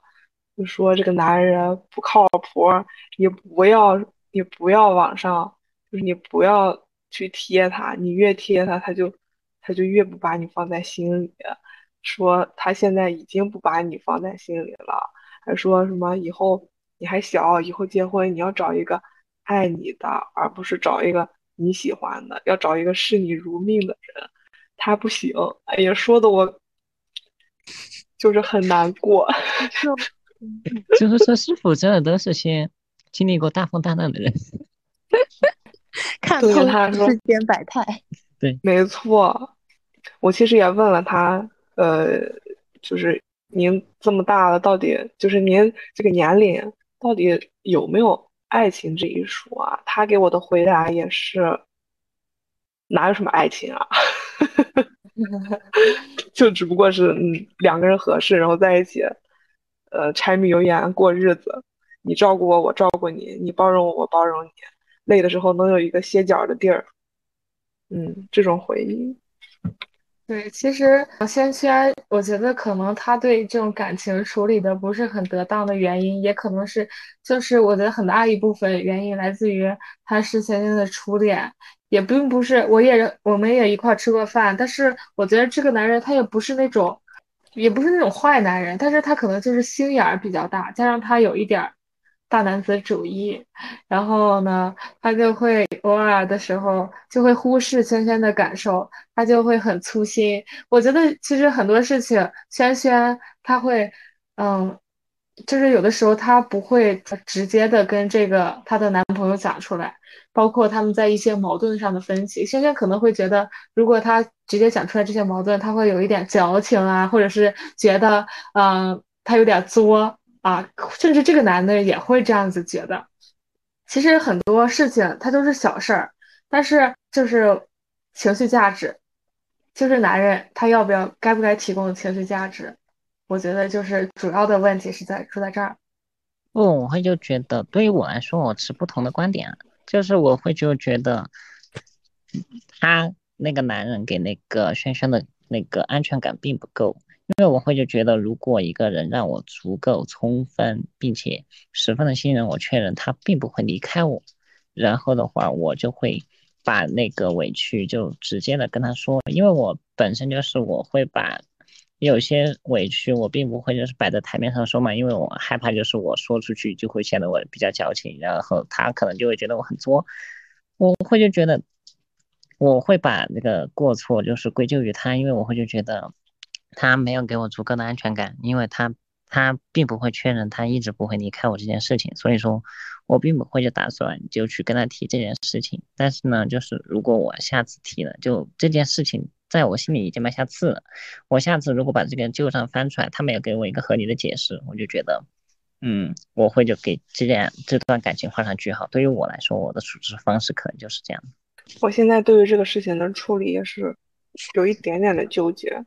就说这个男人不靠谱，你不要，你不要往上，就是你不要去贴他，你越贴他，他就他就越不把你放在心里。说他现在已经不把你放在心里了，还说什么以后你还小，以后结婚你要找一个爱你的，而不是找一个你喜欢的，要找一个视你如命的人。他不行，哎呀，说的我就是很难过。[LAUGHS] 就是说，师傅真的都是些经历过大风大浪的人，[LAUGHS] 看透世间百态。对，没错。我其实也问了他，呃，就是您这么大了，到底就是您这个年龄，到底有没有爱情这一说啊？他给我的回答也是，哪有什么爱情啊？[LAUGHS] 就只不过是嗯两个人合适，然后在一起，呃，柴米油盐过日子，你照顾我，我照顾你，你包容我，我包容你，累的时候能有一个歇脚的地儿，嗯，这种回忆。对，其实轩轩，我觉得可能他对这种感情处理的不是很得当的原因，也可能是，就是我觉得很大一部分原因来自于他是轩轩的初恋，也并不是，我也我们也一块吃过饭，但是我觉得这个男人他也不是那种，也不是那种坏男人，但是他可能就是心眼儿比较大，加上他有一点儿。大男子主义，然后呢，他就会偶尔的时候就会忽视萱萱的感受，他就会很粗心。我觉得其实很多事情，萱萱他会，嗯，就是有的时候他不会直接的跟这个她的男朋友讲出来，包括他们在一些矛盾上的分歧，萱萱可能会觉得，如果他直接讲出来这些矛盾，他会有一点矫情啊，或者是觉得，嗯，他有点作。啊，甚至这个男的也会这样子觉得。其实很多事情他都是小事儿，但是就是情绪价值，就是男人他要不要、该不该提供情绪价值，我觉得就是主要的问题是在出在这儿。不，我会就觉得，对于我来说，我持不同的观点，就是我会就觉得，他那个男人给那个轩轩的那个安全感并不够。因为我会就觉得，如果一个人让我足够充分，并且十分的信任我，确认他并不会离开我，然后的话，我就会把那个委屈就直接的跟他说。因为我本身就是我会把有些委屈，我并不会就是摆在台面上说嘛，因为我害怕就是我说出去就会显得我比较矫情，然后他可能就会觉得我很作。我会就觉得我会把那个过错就是归咎于他，因为我会就觉得。他没有给我足够的安全感，因为他他并不会确认他一直不会离开我这件事情，所以说，我并不会就打算就去跟他提这件事情。但是呢，就是如果我下次提了，就这件事情在我心里已经埋下刺了。我下次如果把这个旧账翻出来，他没有给我一个合理的解释，我就觉得，嗯，我会就给这件这段感情画上句号。对于我来说，我的处置方式可能就是这样。我现在对于这个事情的处理也是有一点点的纠结。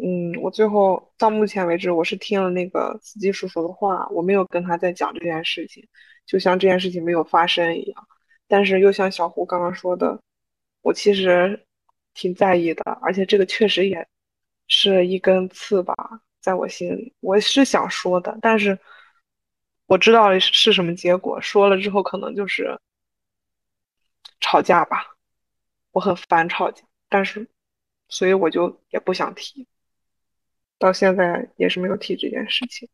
嗯，我最后到目前为止，我是听了那个司机叔叔的话，我没有跟他在讲这件事情，就像这件事情没有发生一样。但是又像小胡刚刚说的，我其实挺在意的，而且这个确实也是一根刺吧，在我心里，我是想说的，但是我知道是什么结果，说了之后可能就是吵架吧，我很烦吵架，但是所以我就也不想提。到现在也是没有提这件事情。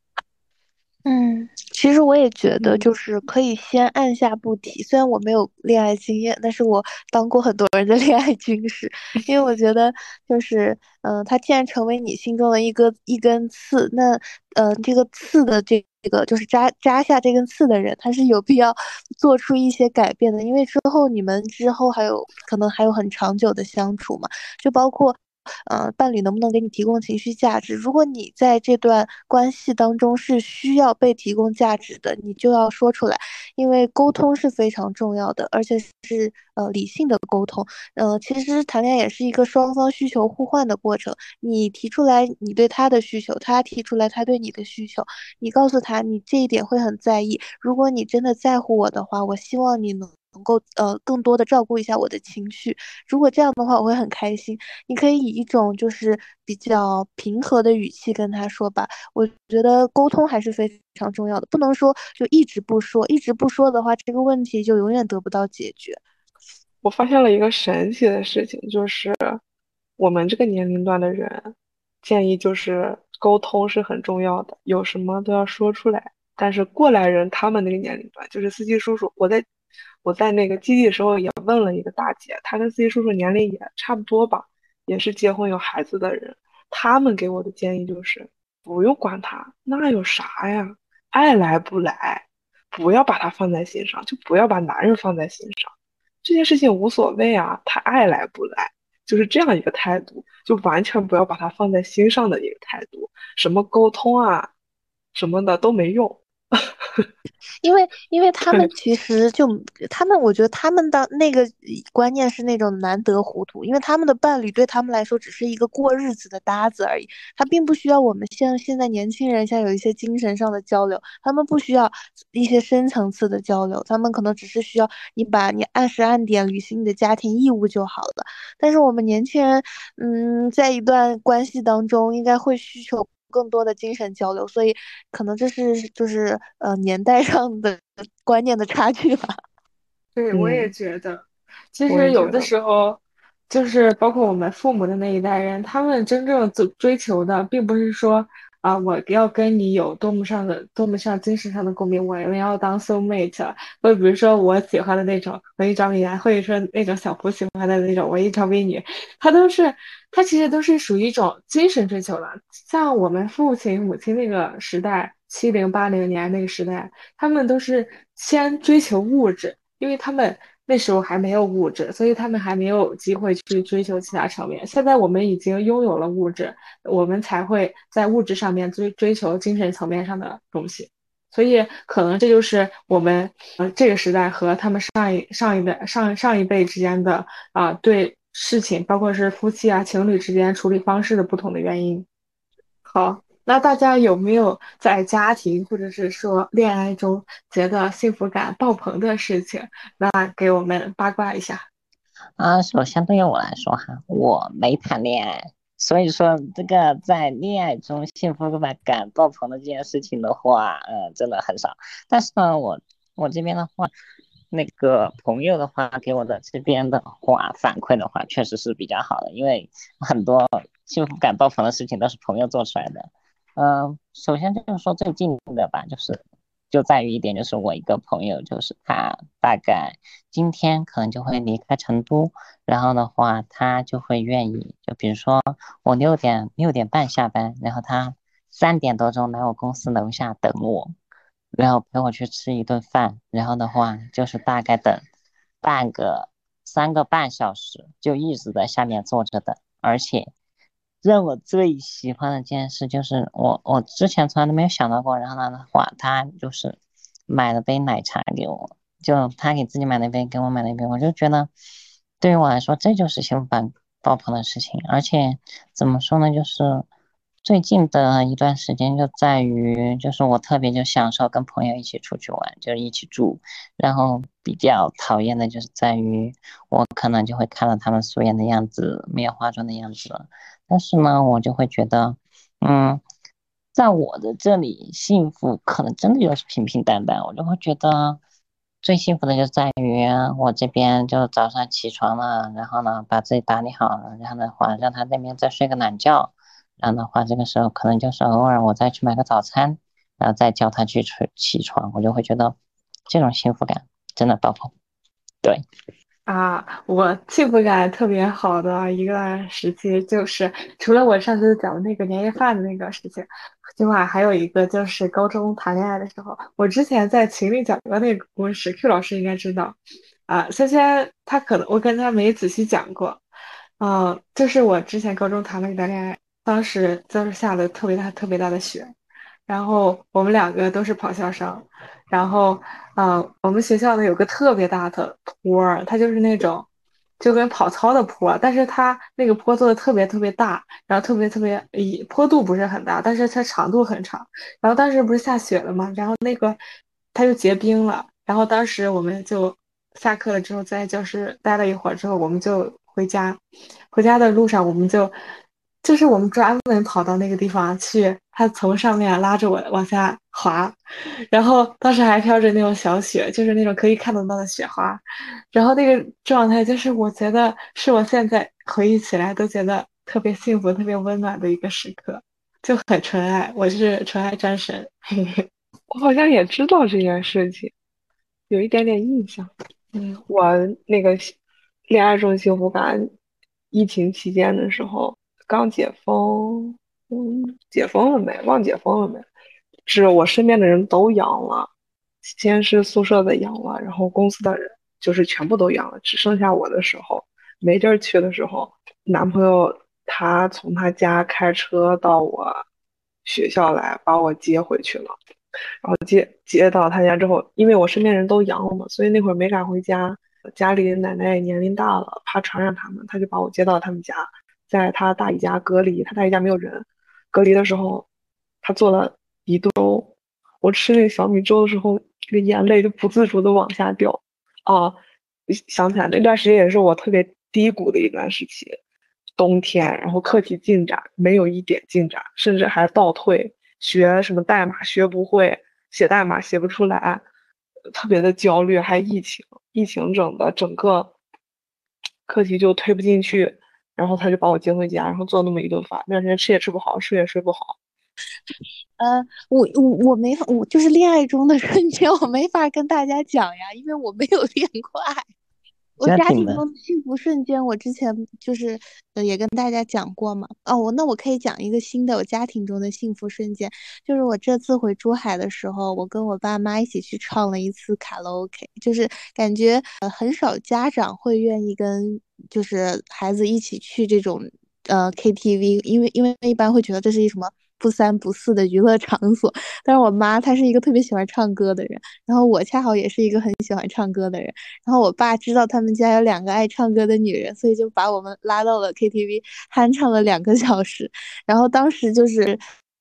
嗯，其实我也觉得，就是可以先按下不提。虽然我没有恋爱经验，但是我当过很多人的恋爱军师。因为我觉得，就是，嗯，他既然成为你心中的一个一根刺，那，呃，这个刺的这个就是扎扎下这根刺的人，他是有必要做出一些改变的。因为之后你们之后还有可能还有很长久的相处嘛，就包括。呃，伴侣能不能给你提供情绪价值？如果你在这段关系当中是需要被提供价值的，你就要说出来，因为沟通是非常重要的，而且是呃理性的沟通。呃，其实谈恋爱也是一个双方需求互换的过程。你提出来你对他的需求，他提出来他对你的需求，你告诉他你这一点会很在意。如果你真的在乎我的话，我希望你能。能够呃更多的照顾一下我的情绪，如果这样的话我会很开心。你可以以一种就是比较平和的语气跟他说吧。我觉得沟通还是非常重要的，不能说就一直不说，一直不说的话，这个问题就永远得不到解决。我发现了一个神奇的事情，就是我们这个年龄段的人，建议就是沟通是很重要的，有什么都要说出来。但是过来人他们那个年龄段，就是司机叔叔，我在我在那个基地的时候也问了一个大姐，她跟司机叔叔年龄也差不多吧，也是结婚有孩子的人。他们给我的建议就是不用管他，那有啥呀？爱来不来，不要把他放在心上，就不要把男人放在心上。这件事情无所谓啊，他爱来不来，就是这样一个态度，就完全不要把他放在心上的一个态度。什么沟通啊，什么的都没用。[LAUGHS] 因为，因为他们其实就他们，我觉得他们的那个观念是那种难得糊涂，因为他们的伴侣对他们来说只是一个过日子的搭子而已，他并不需要我们像现在年轻人像有一些精神上的交流，他们不需要一些深层次的交流，他们可能只是需要你把你按时按点履行你的家庭义务就好了。但是我们年轻人，嗯，在一段关系当中，应该会需求。更多的精神交流，所以可能这是就是呃年代上的观念的差距吧。[LAUGHS] 对，我也觉得，其实有的时候就是包括我们父母的那一代人，他们真正追追求的，并不是说。啊，我要跟你有多么上的、多么上精神上的共鸣，我们要当 soul mate，或者比如说我喜欢的那种文艺找美男，或者说那种小胡喜欢的那种文艺找美女，他都是，他其实都是属于一种精神追求了。像我们父亲、母亲那个时代，七零八零年那个时代，他们都是先追求物质，因为他们。那时候还没有物质，所以他们还没有机会去追求其他层面。现在我们已经拥有了物质，我们才会在物质上面追追求精神层面上的东西。所以可能这就是我们呃这个时代和他们上一上一代上上一辈之间的啊对事情，包括是夫妻啊情侣之间处理方式的不同的原因。好。那大家有没有在家庭或者是说恋爱中觉得幸福感爆棚的事情？那给我们八卦一下。啊，首先对于我来说哈，我没谈恋爱，所以说这个在恋爱中幸福感爆棚的这件事情的话，嗯，真的很少。但是呢，我我这边的话，那个朋友的话给我的这边的话反馈的话，确实是比较好的，因为很多幸福感爆棚的事情都是朋友做出来的。嗯，首先就是说最近的吧，就是就在于一点，就是我一个朋友，就是他大概今天可能就会离开成都，然后的话他就会愿意，就比如说我六点六点半下班，然后他三点多钟来我公司楼下等我，然后陪我去吃一顿饭，然后的话就是大概等半个三个半小时，就一直在下面坐着等，而且。让我最喜欢的一件事就是我我之前从来都没有想到过，然后他的话他就是买了杯奶茶给我，就他给自己买了一杯，给我买了一杯，我就觉得对于我来说这就是幸福感爆棚的事情。而且怎么说呢，就是最近的一段时间就在于，就是我特别就享受跟朋友一起出去玩，就是一起住，然后比较讨厌的就是在于我可能就会看到他们素颜的样子，没有化妆的样子。但是呢，我就会觉得，嗯，在我的这里，幸福可能真的就是平平淡淡。我就会觉得，最幸福的就在于我这边就早上起床了，然后呢把自己打理好了，然后的话让他那边再睡个懒觉，然后的话这个时候可能就是偶尔我再去买个早餐，然后再叫他去睡起床，我就会觉得这种幸福感真的爆棚。对。啊，我幸福感特别好的一个时期，就是除了我上次讲的那个年夜饭的那个事情，另外还有一个就是高中谈恋爱的时候。我之前在群里讲过那个故事，Q 老师应该知道。啊，萱萱他可能我跟他没仔细讲过。嗯，就是我之前高中谈了一段恋爱，当时就是下了特别大、特别大的雪，然后我们两个都是跑校生。然后，嗯，我们学校呢有个特别大的坡，它就是那种就跟跑操的坡，但是它那个坡做的特别特别大，然后特别特别，以坡度不是很大，但是它长度很长。然后当时不是下雪了吗？然后那个它就结冰了。然后当时我们就下课了之后，在教室待了一会儿之后，我们就回家。回家的路上，我们就。就是我们专门跑到那个地方去，他从上面拉着我往下滑，然后当时还飘着那种小雪，就是那种可以看得到的雪花，然后那个状态就是我觉得是我现在回忆起来都觉得特别幸福、特别温暖的一个时刻，就很纯爱。我是纯爱战神，嘿嘿。我好像也知道这件事情，有一点点印象。嗯，我那个恋爱中幸福感，疫情期间的时候刚解封，嗯，解封了没？忘解封了没？是我身边的人都阳了，先是宿舍的阳了，然后公司的人就是全部都阳了，只剩下我的时候没地儿去的时候，男朋友他从他家开车到我学校来把我接回去了。然后接接到他家之后，因为我身边人都阳了嘛，所以那会儿没敢回家。家里奶奶年龄大了，怕传染他们，他就把我接到他们家，在他大姨家隔离。他大姨家没有人，隔离的时候，他做了一顿粥。我吃那个小米粥的时候，这个眼泪就不自主的往下掉。啊，想起来那段时间也是我特别低谷的一段时期，冬天，然后课题进展没有一点进展，甚至还倒退。学什么代码学不会，写代码写不出来，特别的焦虑。还疫情，疫情整的整个课题就推不进去，然后他就把我接回家，然后做那么一顿饭。那两天吃也吃不好，睡也睡不好。嗯，我我我没法，我就是恋爱中的瞬间，我没法跟大家讲呀，因为我没有恋过爱。我家庭中的幸福瞬间，我之前就是呃也跟大家讲过嘛。哦，我那我可以讲一个新的我家庭中的幸福瞬间，就是我这次回珠海的时候，我跟我爸妈一起去唱了一次卡拉 OK，就是感觉呃很少家长会愿意跟就是孩子一起去这种呃 KTV，因为因为一般会觉得这是一什么。不三不四的娱乐场所，但是我妈她是一个特别喜欢唱歌的人，然后我恰好也是一个很喜欢唱歌的人，然后我爸知道他们家有两个爱唱歌的女人，所以就把我们拉到了 KTV，酣唱了两个小时，然后当时就是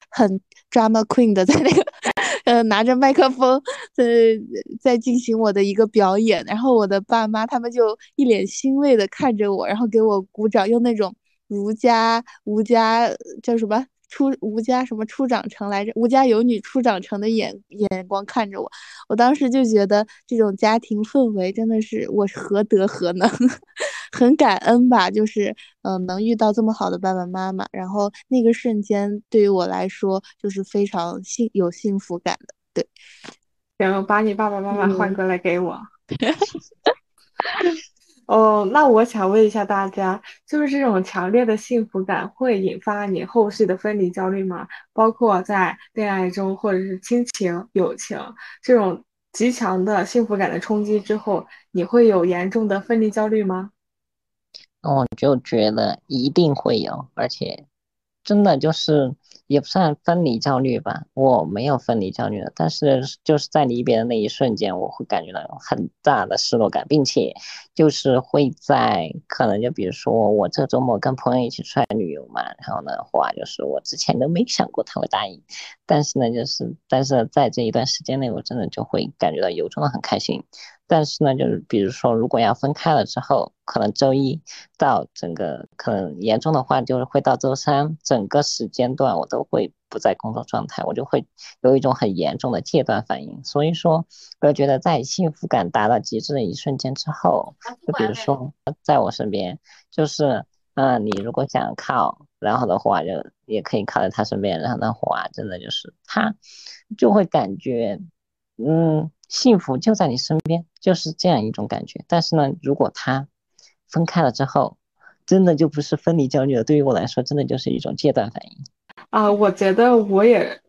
很 drama queen 的在那个呃拿着麦克风在在进行我的一个表演，然后我的爸妈他们就一脸欣慰的看着我，然后给我鼓掌，用那种儒家儒家叫什么？出吴家什么初长成来着？吴家有女初长成的眼眼光看着我，我当时就觉得这种家庭氛围真的是我何德何能，[LAUGHS] 很感恩吧。就是嗯，能遇到这么好的爸爸妈妈，然后那个瞬间对于我来说就是非常幸有幸福感的。对，然后把你爸爸妈妈换过来给我。[LAUGHS] 哦，那我想问一下大家，就是这种强烈的幸福感会引发你后续的分离焦虑吗？包括在恋爱中或者是亲情、友情这种极强的幸福感的冲击之后，你会有严重的分离焦虑吗？我就觉得一定会有，而且真的就是。也不算分离焦虑吧，我没有分离焦虑的，但是就是在离别的那一瞬间，我会感觉到很大的失落感，并且就是会在可能就比如说我这周末跟朋友一起出来旅游嘛，然后的话就是我之前都没想过他会答应，但是呢就是但是在这一段时间内，我真的就会感觉到由衷的很开心。但是呢，就是比如说，如果要分开了之后，可能周一到整个可能严重的话，就是会到周三整个时间段，我都会不在工作状态，我就会有一种很严重的戒断反应。所以说，我觉得在幸福感达到极致的一瞬间之后，就比如说在我身边，就是嗯，你如果想靠，然后的话就也可以靠在他身边，然后的话真的就是他就会感觉嗯。幸福就在你身边，就是这样一种感觉。但是呢，如果他分开了之后，真的就不是分离焦虑了。对于我来说，真的就是一种戒断反应。啊，我觉得我也，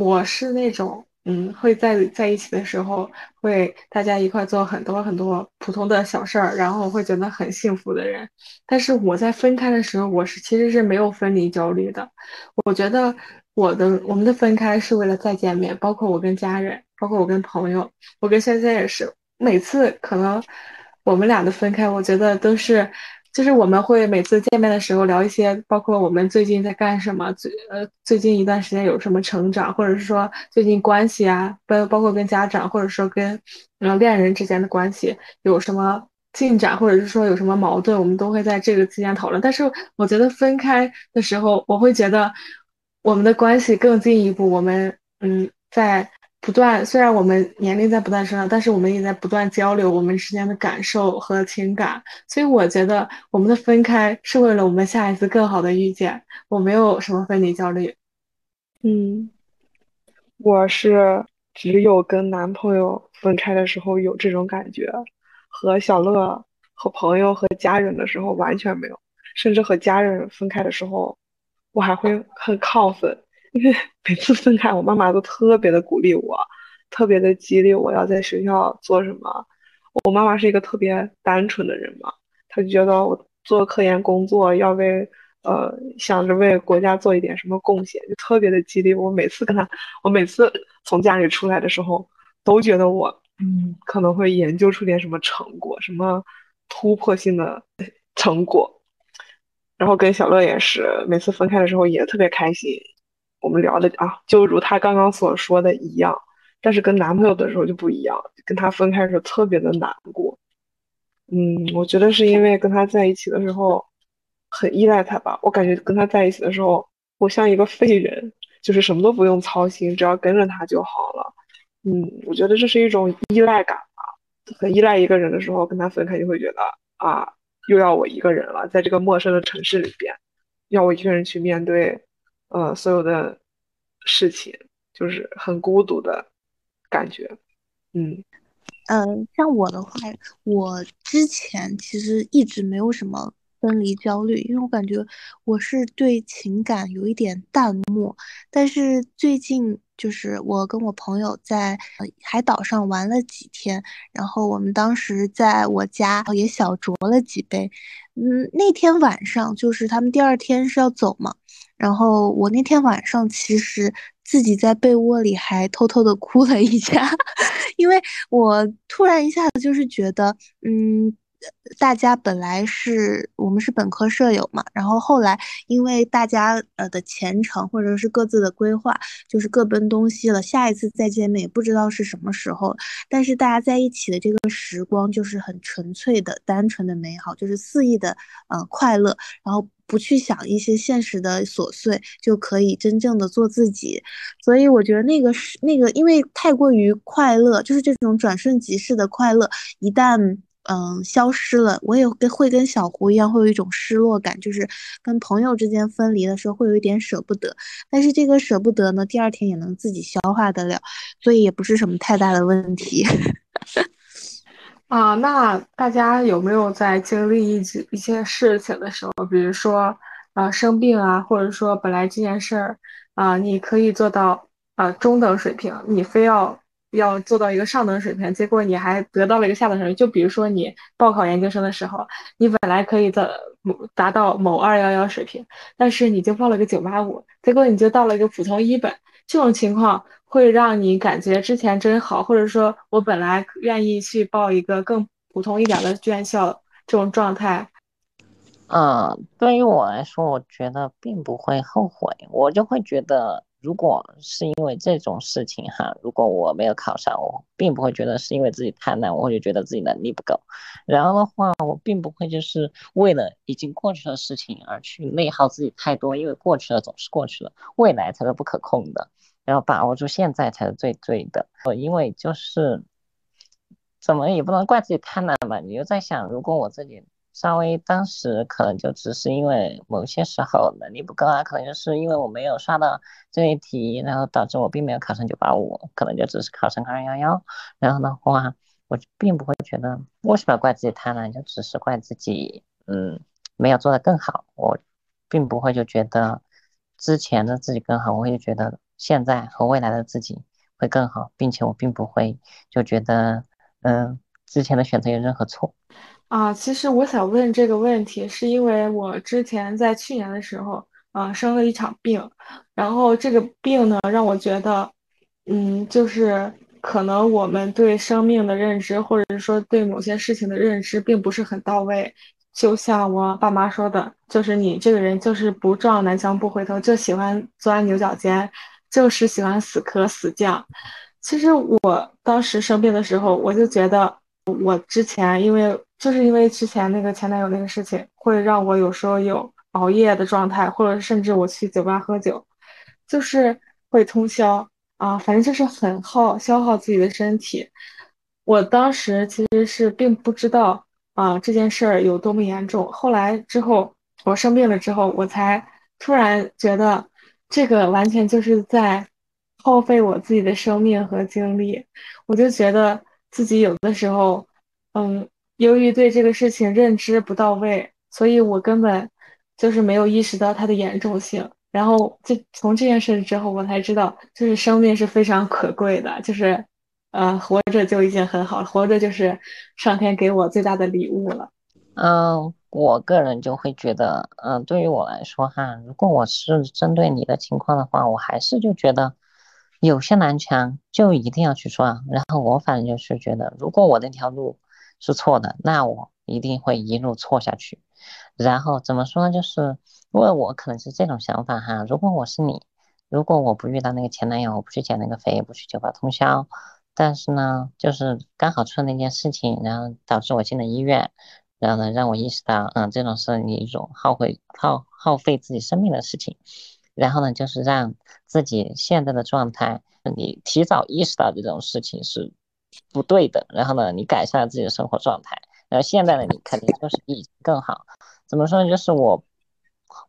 我是那种，嗯，会在在一起的时候，会大家一块做很多很多普通的小事儿，然后会觉得很幸福的人。但是我在分开的时候，我是其实是没有分离焦虑的。我觉得我的我们的分开是为了再见面，包括我跟家人。包括我跟朋友，我跟轩轩也是，每次可能我们俩的分开，我觉得都是，就是我们会每次见面的时候聊一些，包括我们最近在干什么，最呃最近一段时间有什么成长，或者是说最近关系啊，包包括跟家长，或者说跟嗯恋人之间的关系有什么进展，或者是说有什么矛盾，我们都会在这个期间讨论。但是我觉得分开的时候，我会觉得我们的关系更进一步，我们嗯在。不断，虽然我们年龄在不断增长，但是我们也在不断交流我们之间的感受和情感。所以我觉得我们的分开是为了我们下一次更好的遇见。我没有什么分离焦虑。嗯，我是只有跟男朋友分开的时候有这种感觉，和小乐、和朋友、和家人的时候完全没有。甚至和家人分开的时候，我还会很亢奋。因 [LAUGHS] 为每次分开，我妈妈都特别的鼓励我，特别的激励我要在学校做什么。我妈妈是一个特别单纯的人嘛，她就觉得我做科研工作要为呃想着为国家做一点什么贡献，就特别的激励我。每次跟她，我每次从家里出来的时候，都觉得我嗯可能会研究出点什么成果，什么突破性的成果。然后跟小乐也是，每次分开的时候也特别开心。我们聊的啊，就如他刚刚所说的一样，但是跟男朋友的时候就不一样，跟他分开的时候特别的难过。嗯，我觉得是因为跟他在一起的时候很依赖他吧，我感觉跟他在一起的时候，我像一个废人，就是什么都不用操心，只要跟着他就好了。嗯，我觉得这是一种依赖感吧，很依赖一个人的时候，跟他分开就会觉得啊，又要我一个人了，在这个陌生的城市里边，要我一个人去面对。呃，所有的事情就是很孤独的感觉，嗯嗯，像我的话，我之前其实一直没有什么分离焦虑，因为我感觉我是对情感有一点淡漠，但是最近就是我跟我朋友在海岛上玩了几天，然后我们当时在我家也小酌了几杯，嗯，那天晚上就是他们第二天是要走嘛。然后我那天晚上其实自己在被窝里还偷偷的哭了一下，[LAUGHS] 因为我突然一下子就是觉得，嗯。大家本来是我们是本科舍友嘛，然后后来因为大家呃的前程或者是各自的规划，就是各奔东西了。下一次再见面也不知道是什么时候，但是大家在一起的这个时光就是很纯粹的、单纯的美好，就是肆意的呃快乐，然后不去想一些现实的琐碎，就可以真正的做自己。所以我觉得那个是那个，因为太过于快乐，就是这种转瞬即逝的快乐，一旦。嗯，消失了，我也跟会跟小胡一样，会有一种失落感，就是跟朋友之间分离的时候，会有一点舍不得。但是这个舍不得呢，第二天也能自己消化得了，所以也不是什么太大的问题。[LAUGHS] 啊，那大家有没有在经历一一些事情的时候，比如说啊生病啊，或者说本来这件事儿啊，你可以做到啊中等水平，你非要。要做到一个上等水平，结果你还得到了一个下等水平。就比如说你报考研究生的时候，你本来可以的达到某二幺幺水平，但是你就报了个九八五，结果你就到了一个普通一本。这种情况会让你感觉之前真好，或者说我本来愿意去报一个更普通一点的院校，这种状态。嗯，对于我来说，我觉得并不会后悔，我就会觉得。如果是因为这种事情哈，如果我没有考上，我并不会觉得是因为自己太难，我就觉得自己能力不够。然后的话，我并不会就是为了已经过去的事情而去内耗自己太多，因为过去了总是过去了，未来才是不可控的，然后把握住现在才是最对的。我因为就是怎么也不能怪自己太难吧，你就在想，如果我自己。稍微当时可能就只是因为某些时候能力不够啊，可能就是因为我没有刷到这一题，然后导致我并没有考上九八五，可能就只是考上个二幺幺。然后的话，我并不会觉得为什么要怪自己贪婪，就只是怪自己嗯没有做得更好。我并不会就觉得之前的自己更好，我会觉得现在和未来的自己会更好，并且我并不会就觉得嗯之前的选择有任何错。啊，其实我想问这个问题，是因为我之前在去年的时候，啊，生了一场病，然后这个病呢，让我觉得，嗯，就是可能我们对生命的认知，或者是说对某些事情的认知，并不是很到位。就像我爸妈说的，就是你这个人就是不撞南墙不回头，就喜欢钻牛角尖，就是喜欢死磕死犟。其实我当时生病的时候，我就觉得。我之前因为就是因为之前那个前男友那个事情，会让我有时候有熬夜的状态，或者甚至我去酒吧喝酒，就是会通宵。啊，反正就是很耗消耗自己的身体。我当时其实是并不知道啊这件事儿有多么严重，后来之后我生病了之后，我才突然觉得这个完全就是在耗费我自己的生命和精力。我就觉得自己有的时候，嗯，由于对这个事情认知不到位，所以我根本就是没有意识到它的严重性。然后就从这件事之后，我才知道，就是生命是非常可贵的，就是，呃，活着就已经很好了，活着就是上天给我最大的礼物了。嗯，我个人就会觉得，嗯，对于我来说哈，如果我是针对你的情况的话，我还是就觉得有些南墙就一定要去撞。然后我反正就是觉得，如果我那条路是错的，那我一定会一路错下去。然后怎么说呢？就是。因为我可能是这种想法哈，如果我是你，如果我不遇到那个前男友，我不去减那个肥，不去酒吧通宵，但是呢，就是刚好出了那件事情，然后导致我进了医院，然后呢，让我意识到，嗯，这种是你一种耗费耗耗费自己生命的事情，然后呢，就是让自己现在的状态，你提早意识到这种事情是不对的，然后呢，你改善了自己的生活状态，然后现在的你肯定就是比更好，怎么说呢？就是我。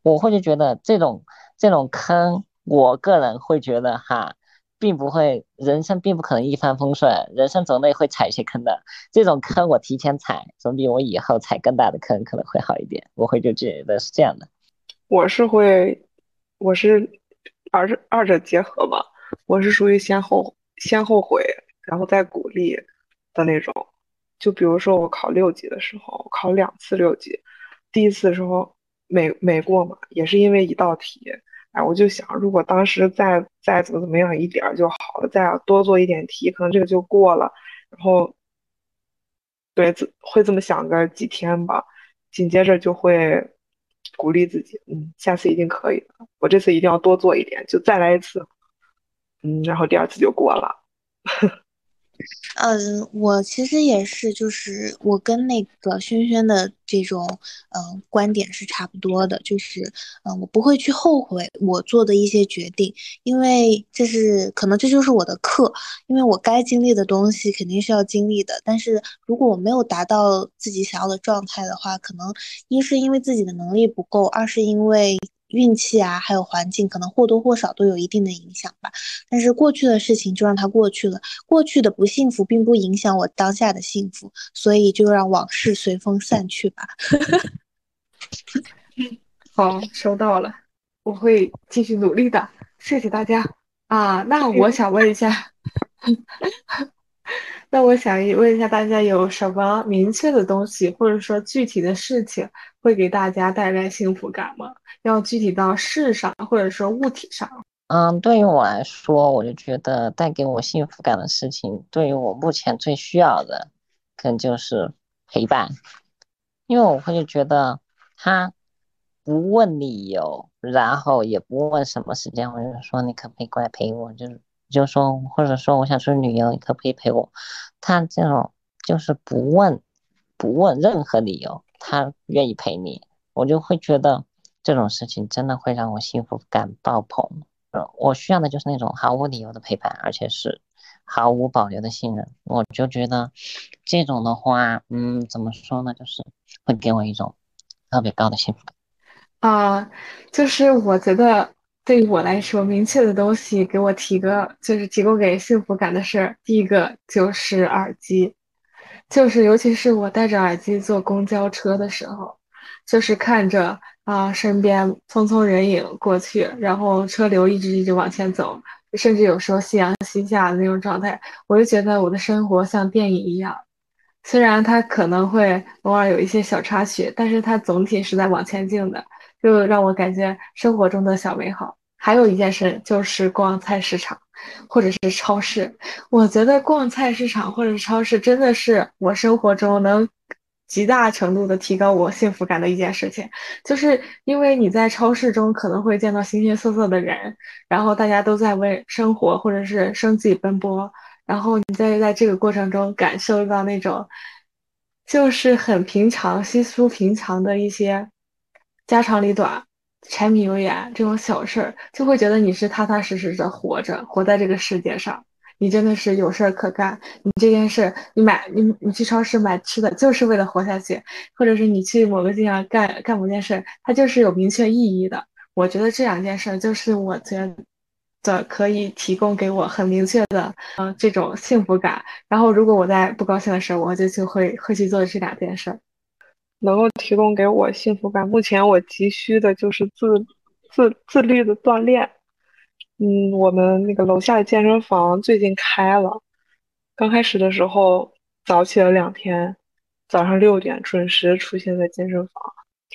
我会就觉得这种这种坑，我个人会觉得哈，并不会，人生并不可能一帆风顺，人生总得会踩一些坑的。这种坑我提前踩，总比我以后踩更大的坑可能会好一点。我会就觉得是这样的。我是会，我是二者二者结合吧。我是属于先后先后悔，然后再鼓励的那种。就比如说我考六级的时候，考两次六级，第一次的时候。没没过嘛，也是因为一道题，哎，我就想，如果当时再再怎么怎么样一点就好了，再多做一点题，可能这个就过了。然后，对，会这么想个几天吧，紧接着就会鼓励自己，嗯，下次一定可以的，我这次一定要多做一点，就再来一次，嗯，然后第二次就过了。嗯，我其实也是，就是我跟那个轩轩的这种嗯观点是差不多的，就是嗯，我不会去后悔我做的一些决定，因为这是可能这就是我的课，因为我该经历的东西肯定是要经历的，但是如果我没有达到自己想要的状态的话，可能一是因为自己的能力不够，二是因为。运气啊，还有环境，可能或多或少都有一定的影响吧。但是过去的事情就让它过去了，过去的不幸福并不影响我当下的幸福，所以就让往事随风散去吧。[LAUGHS] 好，收到了，我会继续努力的。谢谢大家啊。那我想问一下。[LAUGHS] 那我想问一下大家，有什么明确的东西，或者说具体的事情，会给大家带来幸福感吗？要具体到事上，或者说物体上？嗯，对于我来说，我就觉得带给我幸福感的事情，对于我目前最需要的，可能就是陪伴。因为我会觉得他不问理由，然后也不问什么时间，我就说你可不可以过来陪我，就是。就说，或者说我想出去旅游，你可不可以陪我？他这种就是不问，不问任何理由，他愿意陪你，我就会觉得这种事情真的会让我幸福感爆棚。我需要的就是那种毫无理由的陪伴，而且是毫无保留的信任。我就觉得这种的话，嗯，怎么说呢？就是会给我一种特别高的幸福感。啊，就是我觉得。对于我来说，明确的东西给我提个就是提供给幸福感的事儿，第一个就是耳机，就是尤其是我戴着耳机坐公交车的时候，就是看着啊身边匆匆人影过去，然后车流一直一直往前走，甚至有时候夕阳西下的那种状态，我就觉得我的生活像电影一样，虽然它可能会偶尔有一些小插曲，但是它总体是在往前进的。就让我感觉生活中的小美好。还有一件事就是逛菜市场，或者是超市。我觉得逛菜市场或者是超市真的是我生活中能极大程度的提高我幸福感的一件事情。就是因为你在超市中可能会见到形形色色的人，然后大家都在为生活或者是生计奔波，然后你在在这个过程中感受到那种就是很平常、稀疏平常的一些。家长里短，柴米油盐这种小事儿，就会觉得你是踏踏实实的活着，活在这个世界上。你真的是有事儿可干。你这件事，你买你你去超市买吃的，就是为了活下去，或者是你去某个地方干干某件事，它就是有明确意义的。我觉得这两件事就是我觉得可以提供给我很明确的，嗯，这种幸福感。然后如果我在不高兴的时候，我就就会会去做这两件事。能够提供给我幸福感，目前我急需的就是自自自律的锻炼。嗯，我们那个楼下的健身房最近开了，刚开始的时候早起了两天，早上六点准时出现在健身房，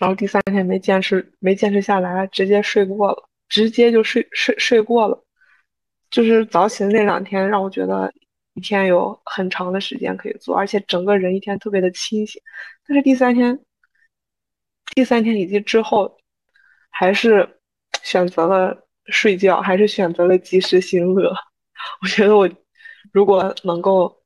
然后第三天没坚持，没坚持下来，直接睡过了，直接就睡睡睡过了。就是早起的那两天，让我觉得一天有很长的时间可以做，而且整个人一天特别的清醒。但是第三天，第三天以及之后，还是选择了睡觉，还是选择了及时行乐。我觉得我如果能够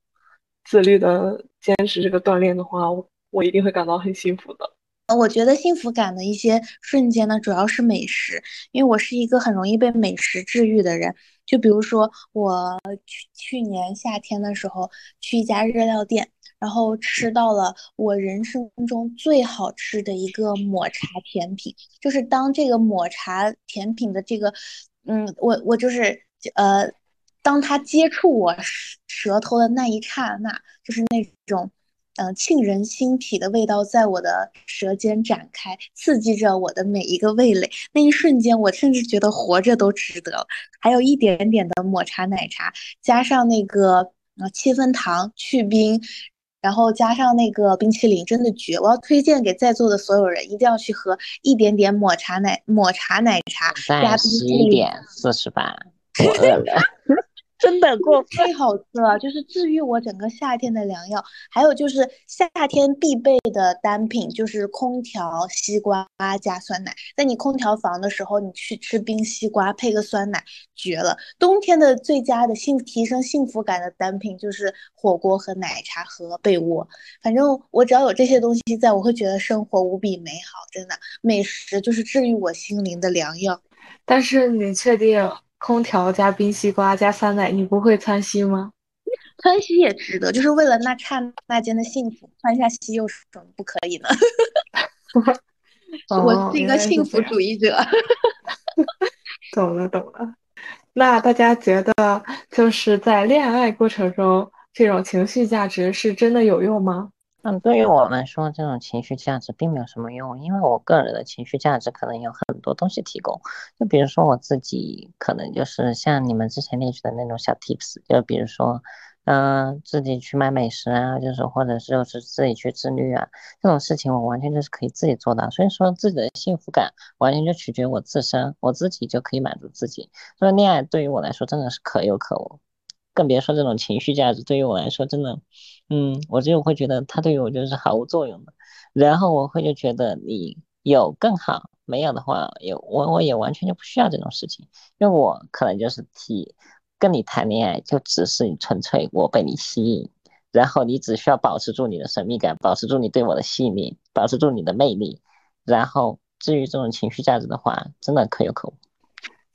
自律的坚持这个锻炼的话，我我一定会感到很幸福的。我觉得幸福感的一些瞬间呢，主要是美食，因为我是一个很容易被美食治愈的人。就比如说我去去年夏天的时候去一家日料店。然后吃到了我人生中最好吃的一个抹茶甜品，就是当这个抹茶甜品的这个，嗯，我我就是呃，当它接触我舌头的那一刹那，就是那种，嗯，沁人心脾的味道在我的舌尖展开，刺激着我的每一个味蕾。那一瞬间，我甚至觉得活着都值得。还有一点点的抹茶奶茶，加上那个呃七分糖去冰。然后加上那个冰淇淋，真的绝！我要推荐给在座的所有人，一定要去喝一点点抹茶奶抹茶奶茶加冰淇淋。十点四十八，我饿了。[LAUGHS] 真的过太好吃了，就是治愈我整个夏天的良药。还有就是夏天必备的单品，就是空调西瓜加酸奶。在你空调房的时候，你去吃冰西瓜配个酸奶，绝了。冬天的最佳的幸提升幸福感的单品就是火锅和奶茶和被窝。反正我只要有这些东西在，我会觉得生活无比美好。真的，美食就是治愈我心灵的良药。但是你确定？空调加冰西瓜加酸奶，你不会窜稀吗？窜稀也值得，就是为了那刹那间的幸福，窜下稀又是什么不可以呢？[LAUGHS] 我是一个幸福主义者。[LAUGHS] 懂了懂了。那大家觉得，就是在恋爱过程中，这种情绪价值是真的有用吗？嗯，对于我来说，这种情绪价值并没有什么用，因为我个人的情绪价值可能有很多东西提供。就比如说我自己，可能就是像你们之前列举的那种小 tips，就比如说，嗯，自己去买美食啊，就是或者是就是自己去自律啊，这种事情我完全就是可以自己做到。所以说自己的幸福感完全就取决于我自身，我自己就可以满足自己。所以恋爱对于我来说真的是可有可无。更别说这种情绪价值，对于我来说，真的，嗯，我就会觉得他对于我就是毫无作用的。然后我会就觉得你有更好，没有的话，有我我也完全就不需要这种事情，因为我可能就是替跟你谈恋爱，就只是纯粹我被你吸引，然后你只需要保持住你的神秘感，保持住你对我的吸引力，保持住你的魅力，然后至于这种情绪价值的话，真的可有可无。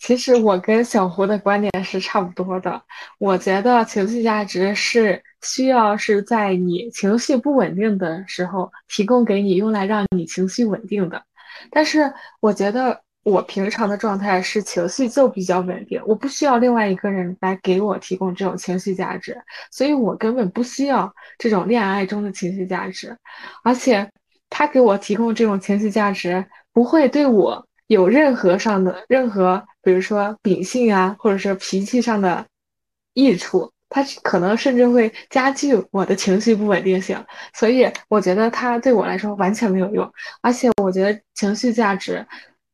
其实我跟小胡的观点是差不多的。我觉得情绪价值是需要是在你情绪不稳定的时候提供给你，用来让你情绪稳定的。但是我觉得我平常的状态是情绪就比较稳定，我不需要另外一个人来给我提供这种情绪价值，所以我根本不需要这种恋爱中的情绪价值。而且他给我提供这种情绪价值，不会对我有任何上的任何。比如说秉性啊，或者是脾气上的益处，它可能甚至会加剧我的情绪不稳定性，所以我觉得它对我来说完全没有用。而且我觉得情绪价值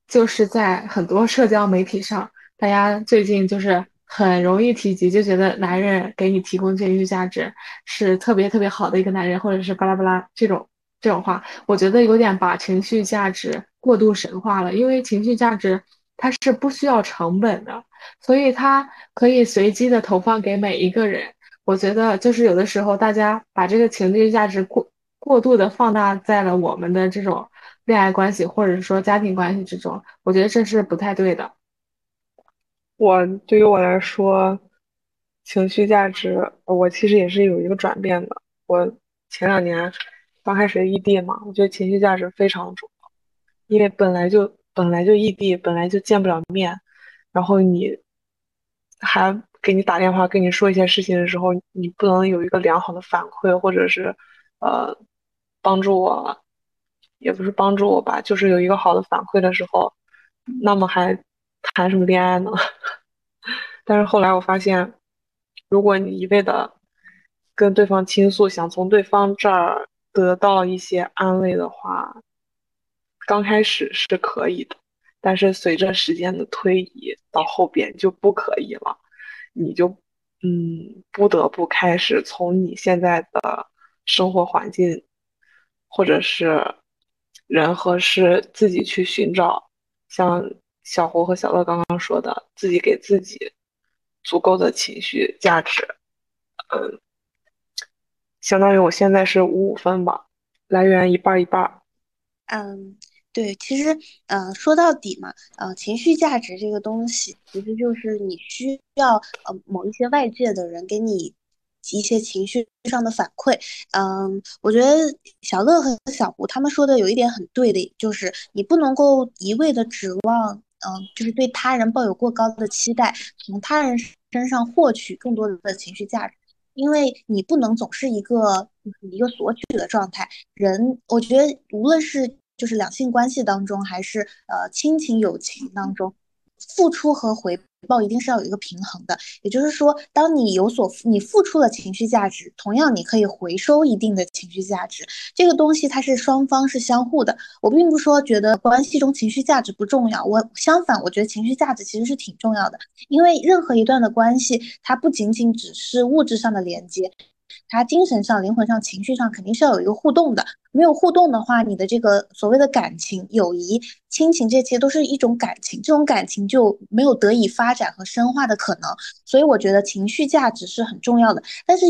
就是在很多社交媒体上，大家最近就是很容易提及，就觉得男人给你提供情绪价值是特别特别好的一个男人，或者是巴拉巴拉这种这种话，我觉得有点把情绪价值过度神化了，因为情绪价值。它是不需要成本的，所以它可以随机的投放给每一个人。我觉得就是有的时候大家把这个情绪价值过过度的放大在了我们的这种恋爱关系或者说家庭关系之中，我觉得这是不太对的。我对于我来说，情绪价值，我其实也是有一个转变的。我前两年刚开始异地嘛，我觉得情绪价值非常重，因为本来就本来就异地，本来就见不了面，然后你还给你打电话跟你说一些事情的时候，你不能有一个良好的反馈，或者是呃帮助我，也不是帮助我吧，就是有一个好的反馈的时候，那么还谈什么恋爱呢？[LAUGHS] 但是后来我发现，如果你一味的跟对方倾诉，想从对方这儿得到一些安慰的话，刚开始是可以的，但是随着时间的推移，到后边就不可以了，你就嗯不得不开始从你现在的生活环境，或者是人和事自己去寻找，像小胡和小乐刚刚说的，自己给自己足够的情绪价值，嗯，相当于我现在是五五分吧，来源一半一半。嗯，对，其实，呃，说到底嘛，呃，情绪价值这个东西，其实就是你需要呃某一些外界的人给你一些情绪上的反馈。嗯，我觉得小乐和小胡他们说的有一点很对的，就是你不能够一味的指望，嗯，就是对他人抱有过高的期待，从他人身上获取更多的情绪价值。因为你不能总是一个一个索取的状态，人我觉得无论是就是两性关系当中，还是呃亲情友情当中，付出和回报一定是要有一个平衡的。也就是说，当你有所你付出了情绪价值，同样你可以回收一定的情绪价值。这个东西它是双方是相互的。我并不说觉得关系中情绪价值不重要，我相反，我觉得情绪价值其实是挺重要的。因为任何一段的关系，它不仅仅只是物质上的连接，他精神上、灵魂上、情绪上肯定是要有一个互动的。没有互动的话，你的这个所谓的感情、友谊、亲情，这些都是一种感情，这种感情就没有得以发展和深化的可能。所以我觉得情绪价值是很重要的，但是。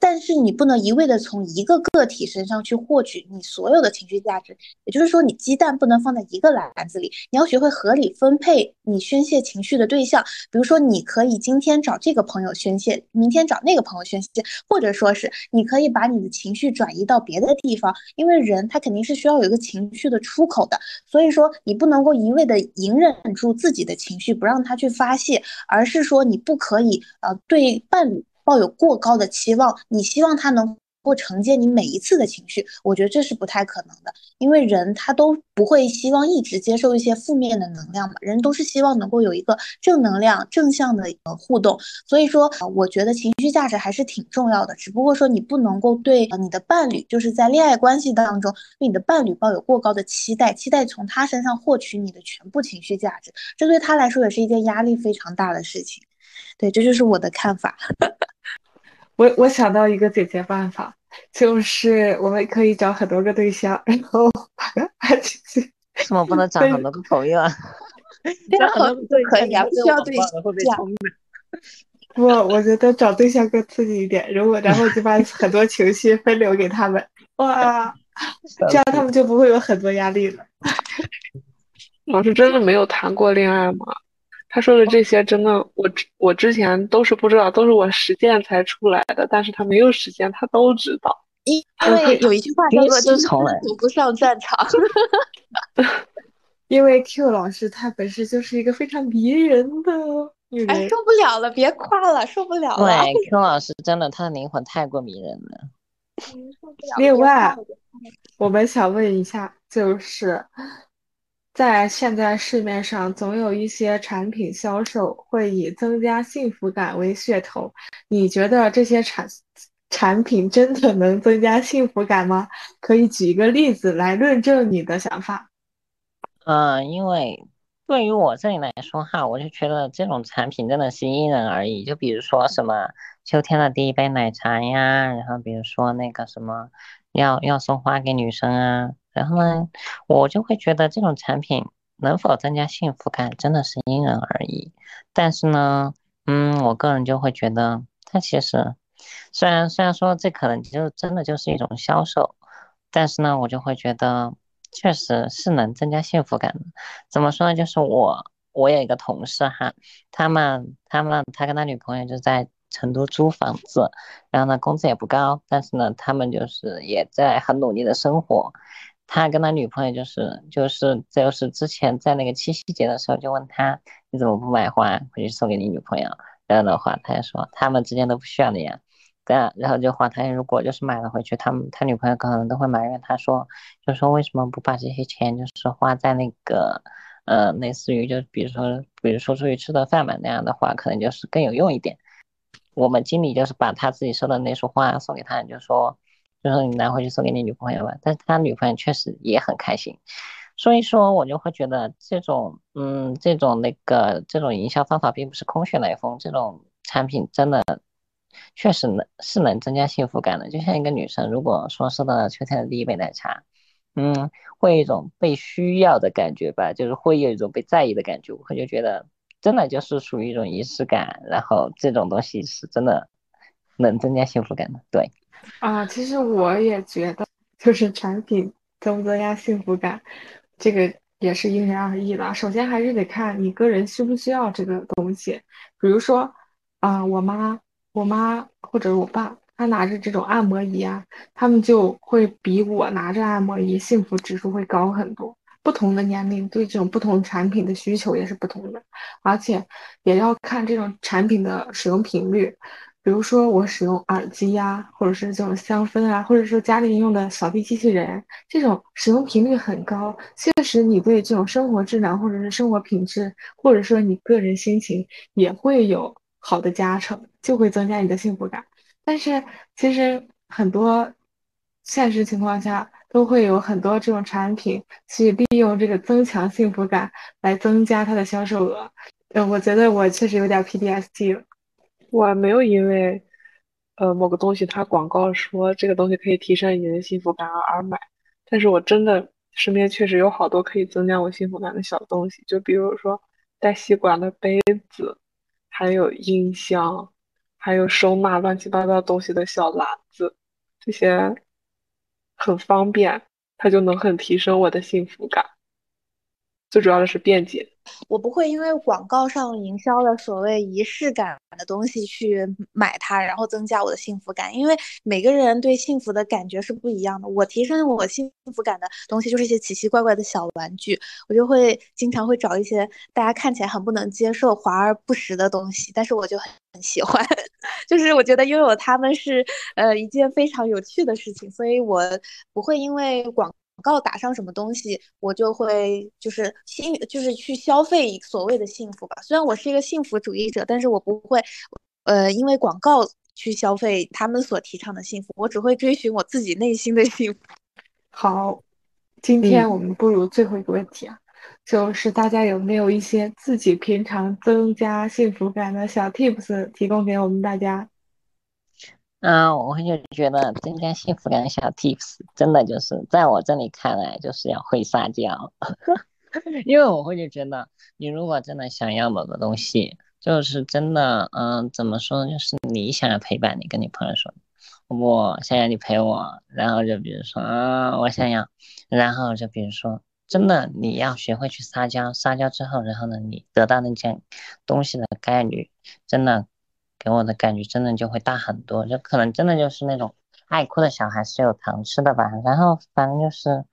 但是你不能一味的从一个个体身上去获取你所有的情绪价值，也就是说，你鸡蛋不能放在一个篮子里，你要学会合理分配你宣泄情绪的对象。比如说，你可以今天找这个朋友宣泄，明天找那个朋友宣泄，或者说是你可以把你的情绪转移到别的地方，因为人他肯定是需要有一个情绪的出口的。所以说，你不能够一味的隐忍住自己的情绪，不让他去发泄，而是说你不可以呃对伴侣。抱有过高的期望，你希望他能够承接你每一次的情绪，我觉得这是不太可能的，因为人他都不会希望一直接受一些负面的能量嘛，人都是希望能够有一个正能量、正向的呃互动，所以说，我觉得情绪价值还是挺重要的，只不过说你不能够对你的伴侣，就是在恋爱关系当中对你的伴侣抱有过高的期待，期待从他身上获取你的全部情绪价值，这对他来说也是一件压力非常大的事情。对，这就是我的看法。[LAUGHS] 我我想到一个解决办法，就是我们可以找很多个对象，然后把进去。为什么不能找很多个朋友啊？[LAUGHS] 找很多对可以啊，不需要对象。[LAUGHS] 不，我觉得找对象更刺激一点。如果然后就把很多情绪分流给他们，哇，这样他们就不会有很多压力了。老师真的没有谈过恋爱吗？他说的这些真的，我我之前都是不知道，都是我实践才出来的。但是他没有实践，他都知道。因因为有一句话叫做“青春走不上战场”。[LAUGHS] 因为 Q 老师他本身就是一个非常迷人的女人。哎，受不了了，别夸了，受不了了。[LAUGHS] 对，Q 老师真的，他的灵魂太过迷人了。另外，我们想问一下，就是。在现在市面上，总有一些产品销售会以增加幸福感为噱头。你觉得这些产产品真的能增加幸福感吗？可以举一个例子来论证你的想法。嗯，因为对于我这里来说哈，我就觉得这种产品真的是因人而异。就比如说什么秋天的第一杯奶茶呀，然后比如说那个什么要要送花给女生啊。然后呢，我就会觉得这种产品能否增加幸福感，真的是因人而异。但是呢，嗯，我个人就会觉得，它其实虽然虽然说这可能就真的就是一种销售，但是呢，我就会觉得确实是能增加幸福感的。怎么说呢？就是我我有一个同事哈，他们他们他跟他女朋友就在成都租房子，然后呢工资也不高，但是呢他们就是也在很努力的生活。他跟他女朋友就是就是就是之前在那个七夕节的时候就问他你怎么不买花回去送给你女朋友？然后的话他就说他们之间都不需要的呀。然然后就话他如果就是买了回去，他们他女朋友可能都会埋怨他说，就说为什么不把这些钱就是花在那个，呃，类似于就比如说比如说出去吃顿饭嘛，那样的话可能就是更有用一点。我们经理就是把他自己收的那束花送给他，就说就说你拿回去送给你女朋友吧。但是他女朋友确实也很开心，所以说我就会觉得这种嗯这种那个这种营销方法并不是空穴来风，这种产品真的。确实能是能增加幸福感的，就像一个女生，如果说收到秋天的第一杯奶茶，嗯，会有一种被需要的感觉吧，就是会有一种被在意的感觉，我就觉得真的就是属于一种仪式感，然后这种东西是真的能增加幸福感的。对，啊，其实我也觉得，就是产品增不增加幸福感，这个也是因人而异的。首先还是得看你个人需不需要这个东西，比如说，啊，我妈。我妈或者我爸，他拿着这种按摩仪啊，他们就会比我拿着按摩仪幸福指数会高很多。不同的年龄对这种不同产品的需求也是不同的，而且也要看这种产品的使用频率。比如说我使用耳机呀，或者是这种香氛啊，或者说家里用的扫地机器人，这种使用频率很高，确实你对这种生活质量或者是生活品质，或者说你个人心情也会有。好的加成就会增加你的幸福感，但是其实很多现实情况下都会有很多这种产品去利用这个增强幸福感来增加它的销售额。呃，我觉得我确实有点 PDSD 了。我没有因为呃某个东西它广告说这个东西可以提升你的幸福感而买，但是我真的身边确实有好多可以增加我幸福感的小东西，就比如说带吸管的杯子。还有音箱，还有收纳乱七八糟东西的小篮子，这些很方便，它就能很提升我的幸福感。最主要的是便捷。我不会因为广告上营销的所谓仪式感的东西去买它，然后增加我的幸福感。因为每个人对幸福的感觉是不一样的。我提升我幸福感的东西就是一些奇奇怪怪的小玩具，我就会经常会找一些大家看起来很不能接受、华而不实的东西，但是我就很喜欢。[LAUGHS] 就是我觉得拥有它们是呃一件非常有趣的事情，所以我不会因为广。广告打上什么东西，我就会就是幸，就是去消费所谓的幸福吧。虽然我是一个幸福主义者，但是我不会，呃，因为广告去消费他们所提倡的幸福。我只会追寻我自己内心的幸福。好，今天我们步入最后一个问题啊，就是大家有没有一些自己平常增加幸福感的小 tips 提供给我们大家？嗯，我会就觉得增加幸福感小 tips，真的就是在我这里看来，就是要会撒娇。[LAUGHS] 因为我会就觉得，你如果真的想要某个东西，就是真的，嗯，怎么说呢？就是你想要陪伴，你跟你朋友说，我想要你陪我，然后就比如说，啊，我想要，然后就比如说，真的你要学会去撒娇，撒娇之后，然后呢，你得到那件东西的概率，真的。给我的感觉真的就会大很多，就可能真的就是那种爱哭的小孩是有糖吃的吧。然后反正就是，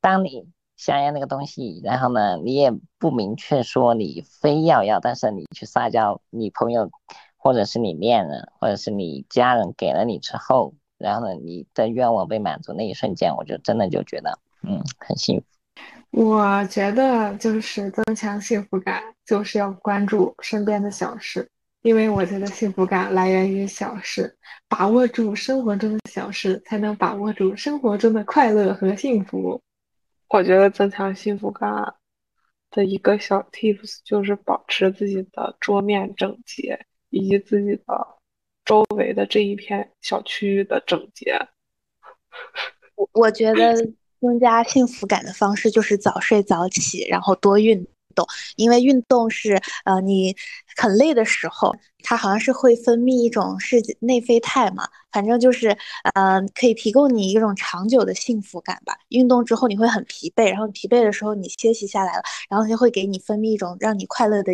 当你想要那个东西，然后呢，你也不明确说你非要要，但是你去撒娇，你朋友或者是你恋人或者是你家人给了你之后，然后呢，你的愿望被满足那一瞬间，我就真的就觉得，嗯，很幸福。我觉得就是增强幸福感，就是要关注身边的小事。因为我觉得幸福感来源于小事，把握住生活中的小事，才能把握住生活中的快乐和幸福。我觉得增强幸福感的一个小 tips 就是保持自己的桌面整洁，以及自己的周围的这一片小区域的整洁。[LAUGHS] 我我觉得增加幸福感的方式就是早睡早起，然后多运动，因为运动是呃你很累的时候，它好像是会分泌一种是内啡肽嘛，反正就是呃可以提供你一种长久的幸福感吧。运动之后你会很疲惫，然后疲惫的时候你歇息下来了，然后就会给你分泌一种让你快乐的。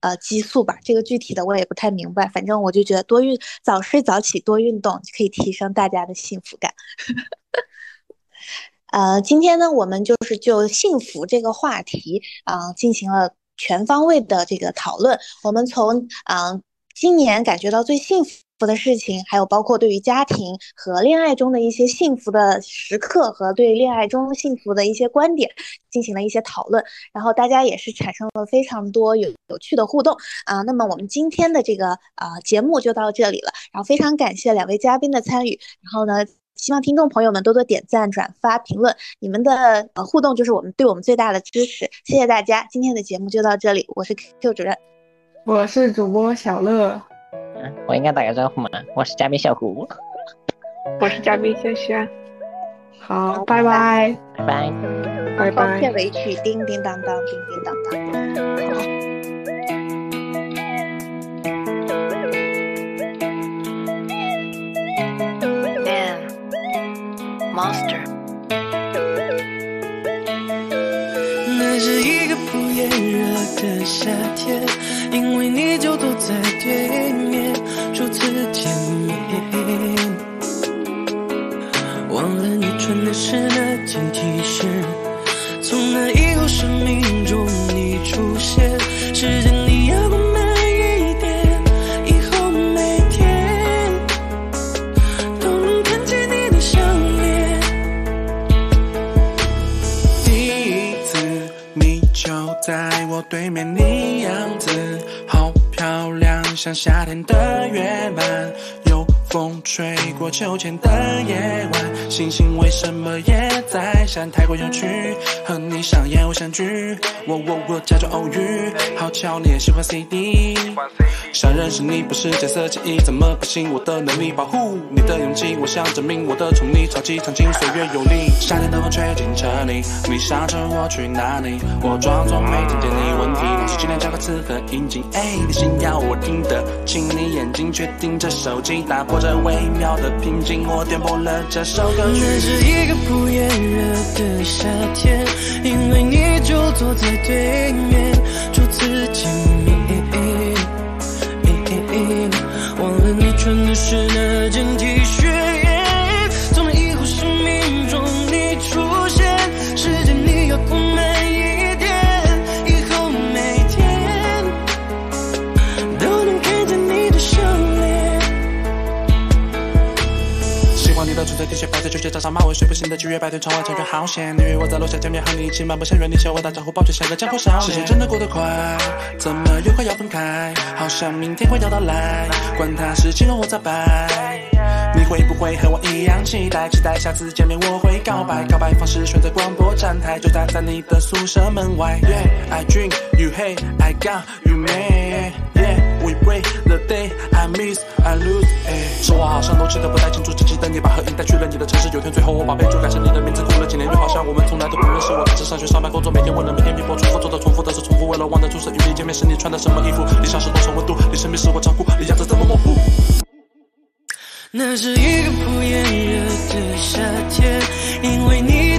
呃，激素吧，这个具体的我也不太明白。反正我就觉得多运、早睡早起、多运动可以提升大家的幸福感。[LAUGHS] 呃，今天呢，我们就是就幸福这个话题啊，进行了全方位的这个讨论。我们从啊，今年感觉到最幸福。的事情，还有包括对于家庭和恋爱中的一些幸福的时刻和对恋爱中幸福的一些观点进行了一些讨论，然后大家也是产生了非常多有有趣的互动啊。那么我们今天的这个啊节目就到这里了，然后非常感谢两位嘉宾的参与，然后呢，希望听众朋友们多多点赞、转发、评论，你们的呃互动就是我们对我们最大的支持，谢谢大家。今天的节目就到这里，我是 Q 主任，我是主播小乐。嗯我应该打个招呼吗？我是嘉宾小胡，我是嘉宾轩轩。好，拜拜，拜拜，拜拜。片尾曲叮叮当当，叮叮当当。Monster。那是一个不炎热的夏天，因为你就坐在对面。初次见面，忘了你穿的是那件 T 恤。从那以后，生命中你出现，时间像夏天的月满，有风吹过秋千的夜晚，星星为什么也在闪？太过有趣，和你上演偶像剧，我我我假装偶遇，好巧你也喜欢 CD，想认识你不是见色起意，怎么可信我的能力保护你的勇气？我想证明我的宠溺，超级长情，岁月有力。夏天的风吹进车里，你想着我去哪里？我装作没听见你问题，老师尽量加个词和音景。哎，你心要我听得清，你眼睛却盯着手机，打破这微妙的平静。我点播了这首歌曲。那是一个不炎热的夏天，因为你就坐在对面，初次见面。你穿的是那件 T 恤，喜欢你的纯粹 T 恤，白色球鞋加上马尾，睡不醒的七月白天，窗外超越好险。你约我在楼下见面，和你一起漫步，校园你向我打招呼，抱歉像个江湖少年。时间真的过得快，怎么又快要分开？好像明天快要到来，管他是晴朗或早白。你会不会和我一样期待？期待下次见面我会告白，告白方式选择广播站台，就站在你的宿舍门外。Yeah, I drink, you hate, I got you mad. Regret the day, I miss, I lose. 说话好像都记得不太清楚，只记得你把合影带去了你的城市。有天最后我把备注改成你的名字，哭了几年，又好像我们从来都不认识。我开始上学、上班、工作，每天为了每天拼搏，重复做的重复的是重复，为了忘的出生与你见面时你穿的什么衣服，你像是多少温度，你身边是我照顾，你样子怎么模糊。那是一个不炎热的夏天，因为你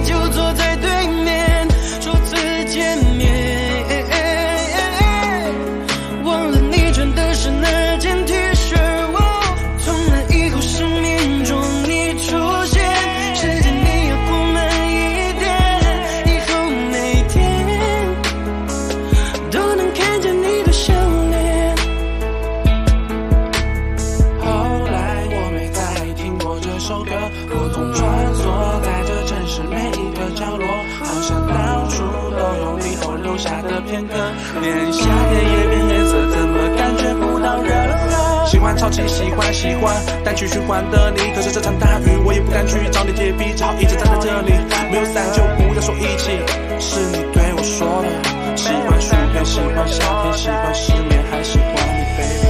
只？喜欢，喜欢单曲循环的你，可是这场大雨我也不敢去找你借笔，只好一直站在这里。没有伞就不要说一起，是你对我说的。喜欢薯片，喜欢夏天，喜欢失眠，还喜欢你，baby。